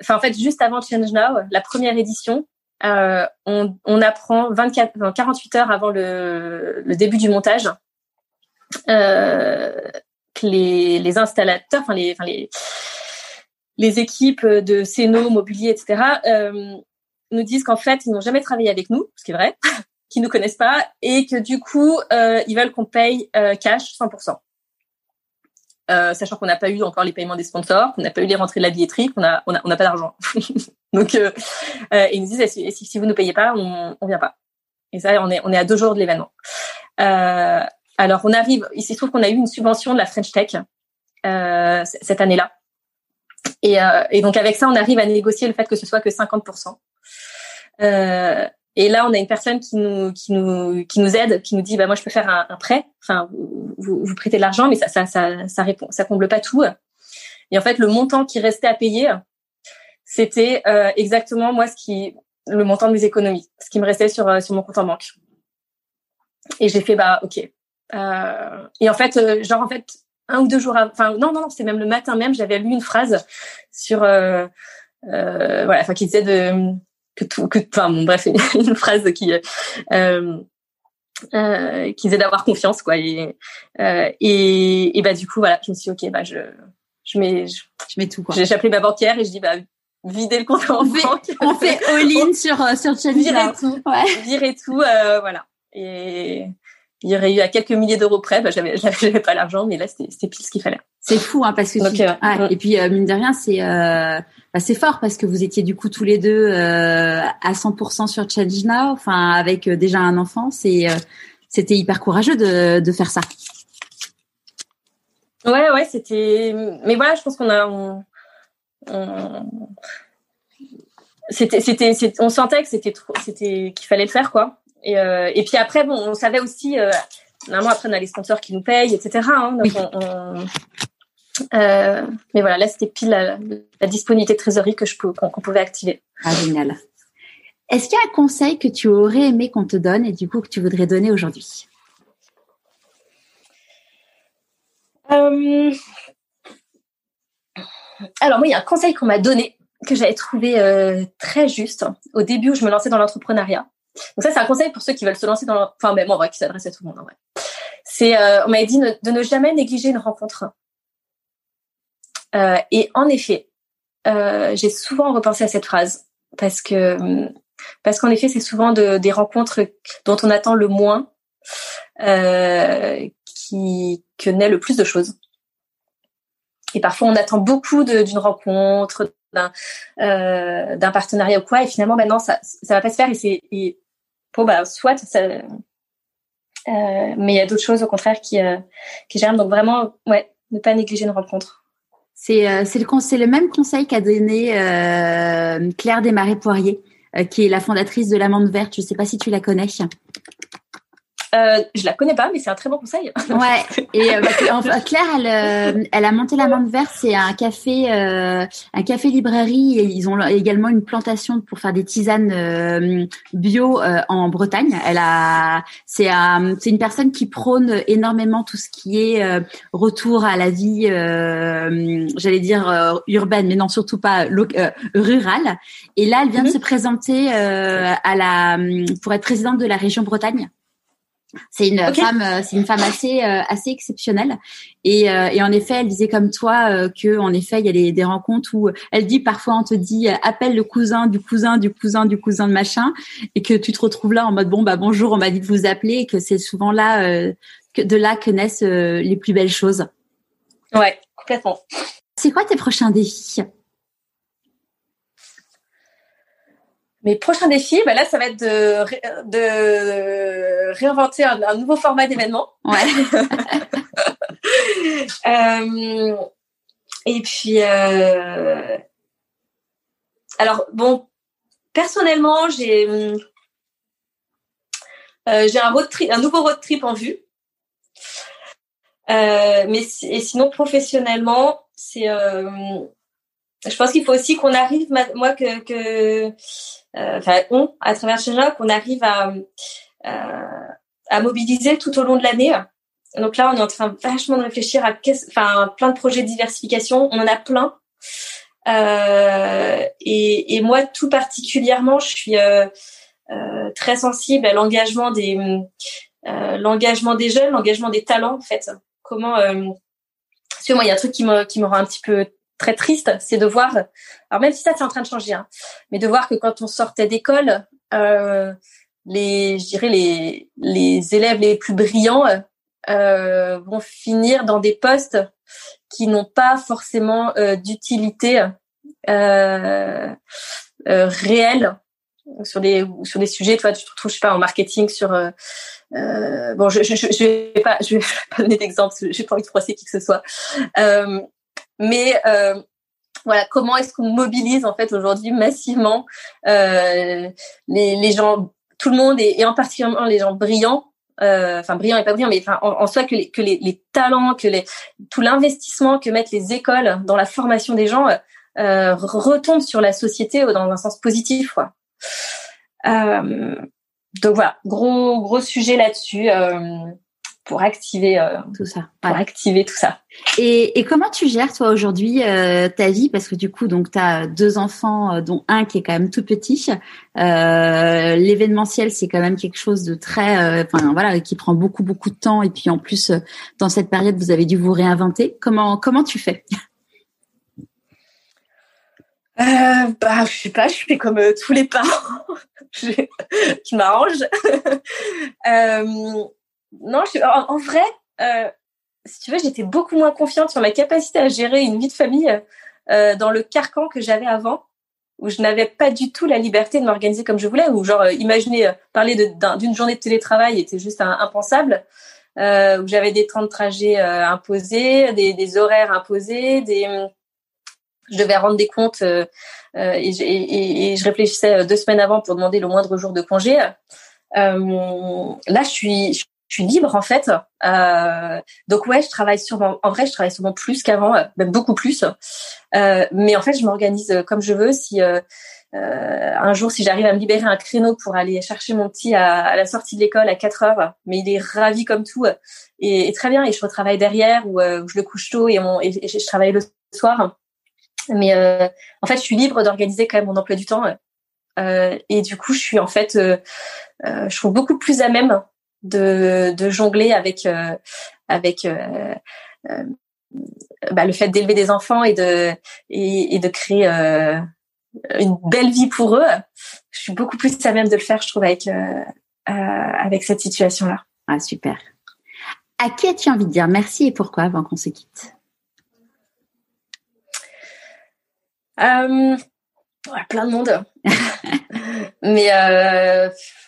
Enfin, en fait, juste avant Change Now, la première édition, euh, on, on, apprend 24, 48 heures avant le, le début du montage euh, que les, les, installateurs, enfin les, enfin les, les équipes de Céno, Mobilier, etc., euh, nous disent qu'en fait, ils n'ont jamais travaillé avec nous, ce qui est vrai, <laughs> qu'ils nous connaissent pas, et que du coup, euh, ils veulent qu'on paye euh, cash 100%. Euh, sachant qu'on n'a pas eu encore les paiements des sponsors, qu'on n'a pas eu les rentrées de la billetterie, qu'on a, on a, on pas d'argent. <laughs> Donc, euh, euh, ils nous disent si, vous ne payez pas, on, on vient pas. Et ça, on est, on est à deux jours de l'événement. Euh, alors, on arrive, il se trouve qu'on a eu une subvention de la French Tech euh, cette année-là. Et, et, donc, avec ça, on arrive à négocier le fait que ce soit que 50%. Euh, Et là, on a une personne qui nous qui nous qui nous aide, qui nous dit bah moi je peux faire un, un prêt. Enfin, vous, vous prêtez de l'argent, mais ça ça ça ça répond, ça comble pas tout. Et en fait, le montant qui restait à payer, c'était euh, exactement moi ce qui le montant de mes économies, ce qui me restait sur euh, sur mon compte en banque. Et j'ai fait bah ok. Euh, et en fait, euh, genre en fait un ou deux jours, enfin non non non, c'est même le matin même, j'avais lu une phrase sur euh, voilà, enfin qui disait de que tout, que, enfin bon, bref, <laughs> une phrase qui euh, euh, qui disait d'avoir confiance quoi et, euh, et et bah du coup voilà, je me suis dit, ok bah je je mets je, mets tout quoi. J'ai appelé ma banquière et je dis bah vider le compte en banque. on fait <laughs> all-in sur euh, sur Virer tout, ouais. virer tout, euh, voilà. Et il y aurait eu à quelques milliers d'euros près, bah, j'avais <laughs> j'avais pas l'argent, mais là c'était pile ce qu'il fallait. C'est fou hein parce que euh, et puis euh, mine de rien c'est euh, bah, c'est fort parce que vous étiez du coup tous les deux euh, à 100% sur Change Now, enfin avec déjà un enfant, c'est c'était hyper courageux de de faire ça. Ouais ouais c'était mais voilà je pense qu'on a on, on... c'était c'était on sentait que c'était trop c'était qu'il fallait le faire quoi et, euh, et puis après, bon, on savait aussi, euh, normalement après on a les sponsors qui nous payent, etc. Hein, donc on, euh, mais voilà, là c'était pile la, la, disponibilité de trésorerie que je qu'on pouvait activer. Ah génial. Est-ce qu'il y a un conseil que tu aurais aimé qu'on te donne et du coup que tu voudrais donner aujourd'hui? Euh... Alors moi, il y a un conseil qu'on m'a donné que j'avais trouvé euh, très juste au début où je me lançais dans l'entrepreneuriat. Donc ça, c'est un conseil pour ceux qui veulent se lancer dans, enfin, bon, en vrai, qui s'adresse à tout le monde, en vrai. C'est, on m'avait dit de ne jamais négliger une rencontre. Euh, et en effet, euh, j'ai souvent repensé à cette phrase parce que, parce qu'en effet, c'est souvent de, des rencontres dont on attend le moins euh, qui que naît le plus de choses. Et parfois, on attend beaucoup d'une rencontre, d'un euh, partenariat ou quoi et finalement maintenant ça ça va pas se faire et c'est bon bah soit ça euh, mais il y a d'autres choses au contraire qui euh, qui germent donc vraiment ouais ne pas négliger une rencontre c'est euh, c'est le même conseil qu'a donné euh, Claire Desmarais Poirier qui est la fondatrice de l'amande verte. Je sais pas si tu la connais euh, je la connais pas, mais c'est un très bon conseil. <laughs> ouais. Et euh, bah, Claire, elle, euh, elle a monté la Mande Verte. C'est un café, euh, un café librairie. Et ils ont également une plantation pour faire des tisanes euh, bio en Bretagne. Elle a, c'est c'est une personne qui prône énormément tout ce qui est retour à la vie, j'allais dire urbaine, mais non surtout pas rurale. Et là, elle vient de mhm. se présenter à la pour être présidente de la région Bretagne. C'est une femme, euh, c'est une femme assez euh, assez exceptionnelle. Et, euh, et en effet, elle disait comme toi que en effet, il y a des, des rencontres où elle dit parfois on te dit appelle le cousin du cousin du cousin du cousin de machin, et que tu te retrouves là en mode bon bah bonjour, on m'a dit de vous appeler, et que c'est souvent là que de là que naissent les plus belles choses. Ouais, complètement. C'est quoi tes prochains défis? Mes prochains défis, bah là, ça va être de, de réinventer un, nouveau format d'événement. Ouais. <laughs> euh, et puis, euh, alors bon, personnellement, j'ai euh, j'ai un road trip, un nouveau road trip en vue. Mais et sinon professionnellement, c'est je pense qu'il faut aussi qu'on arrive, moi que, que euh, enfin on, à travers China, qu'on arrive à, euh, à mobiliser tout au long de l'année. Donc là, on est en train vachement de réfléchir à enfin plein de projets de diversification. On en a plein. Euh, et, et, moi, tout particulièrement, je suis euh, euh, très sensible à l'engagement des euh, l'engagement des jeunes, l'engagement des talents en fait. Comment euh, moi, il y a un truc qui me qui me rend un petit peu très triste, c'est de voir, alors même si ça c'est en train de changer, hein, mais de voir que quand on sortait d'école, euh, les, je dirais les les élèves les plus brillants euh, vont finir dans des postes qui n'ont pas forcément euh, d'utilité euh, euh, réelle sur des sur des sujets. Toi tu te retrouves je sais pas en marketing sur euh, euh, bon je je, je vais pas je vais <laughs> pas donner d'exemple j'ai pas envie de froisser qui que ce soit. Euh, mais euh, voilà, comment est-ce qu'on mobilise en fait aujourd'hui massivement euh, les, gens tout le monde et, en particulier les gens brillants, enfin brillants et pas brillants, mais en, soi que les, talents, que les tout l'investissement que mettent les écoles dans la formation des gens retombe sur la société dans un sens positif, quoi. donc voilà, gros gros sujet là-dessus pour activer euh, tout ça. Pour activer tout ça. Et, et comment tu gères toi aujourd'hui euh, ta vie? Parce que du coup donc tu as deux enfants euh, dont un qui est quand même tout petit. l'événementiel c'est quand même quelque chose de très enfin voilà qui prend beaucoup beaucoup de temps et puis en plus dans cette période vous avez dû vous réinventer. Comment comment tu fais? Euh, bah, je sais pas, je fais comme tous les parents. <laughs> je, je m'arrange. <laughs> euh, non, je, en, vrai, euh, si tu veux, j'étais beaucoup moins confiante sur ma capacité à gérer une vie de famille euh, dans le carcan que j'avais avant, où je n'avais pas du tout la liberté de m'organiser comme je voulais, ou genre euh, imaginer euh, parler d'une journée de télétravail était juste impensable, où j'avais des temps de trajet imposés, des, des, horaires imposés, des je devais rendre des comptes et, et, et, je réfléchissais deux semaines avant pour demander le moindre jour de congé. Euh, là, je suis, je suis libre en fait. Euh, donc ouais, je travaille sûrement. En vrai, je travaille souvent plus qu'avant, euh, même beaucoup plus. Euh, mais en fait, je m'organise euh, comme je veux. Si euh, un jour, si j'arrive à me libérer un créneau pour aller chercher mon petit à, à la sortie de l'école à 4 heures, mais il est ravi comme tout et, très bien. Et je retravaille derrière ou je le couche tôt et, mon, et, je travaille le soir. Mais en fait, je suis libre d'organiser quand même mon emploi du temps. et du coup, je suis en fait, je trouve beaucoup plus à même de, de jongler avec euh, avec euh, euh, bah, le fait d'élever des enfants et de et, et de créer une belle vie pour eux. Je suis beaucoup plus à même de le faire, je trouve, avec avec cette situation-là. Ah super. À qui as-tu envie de dire merci et pourquoi avant qu'on se quitte? Ouais, Plein de monde. <laughs> Mais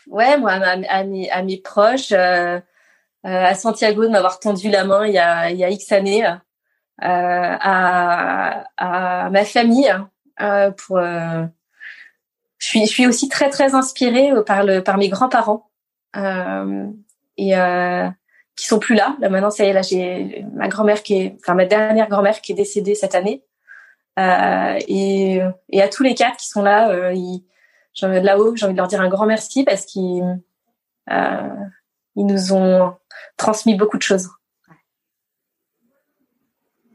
ouais, moi, à, mes, à mes proches, euh, euh, à Santiago de m'avoir tendu la main il y a, il y a X années, euh, à, à ma famille pour. je suis, je suis aussi très très inspirée par le par mes grands-parents et qui sont plus là. Là maintenant, ça y est, là j'ai ma grand-mère qui est, enfin ma dernière grand-mère qui est décédée cette année. Euh, et, et à tous les quatre qui sont là, euh, ils, de là-haut, j'ai envie de leur dire un grand merci parce qu'ils euh, ils nous ont transmis beaucoup de choses.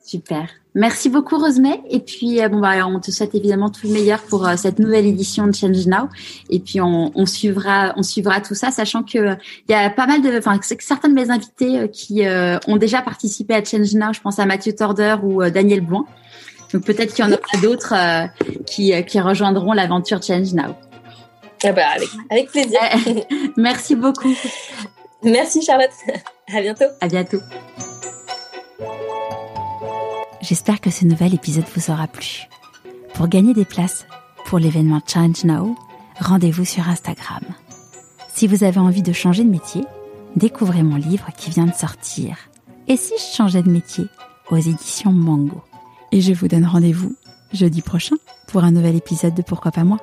Super. Merci beaucoup Rosemay. Et puis euh, bon bah on te souhaite évidemment tout le meilleur pour euh, cette nouvelle édition de Change Now. Et puis on, on suivra on suivra tout ça, sachant que il y a pas mal de enfin certains de mes invités qui ont déjà participé à Change Now. Je pense à Mathieu Torder ou Daniel Blouin. Donc peut-être qu'il y en aura d'autres qui, qui rejoindront l'aventure Change Now. Ah bah, avec, avec plaisir. <laughs> Merci beaucoup. Merci Charlotte. <laughs> À bientôt. À bientôt. J'espère que ce nouvel épisode vous aura plu. Pour gagner des places pour l'événement Change Now, rendez-vous sur Instagram. Si vous avez envie de changer de métier, découvrez mon livre qui vient de sortir. Et si je changeais de métier aux éditions Mango Et je vous donne rendez-vous jeudi prochain pour un nouvel épisode de Pourquoi pas moi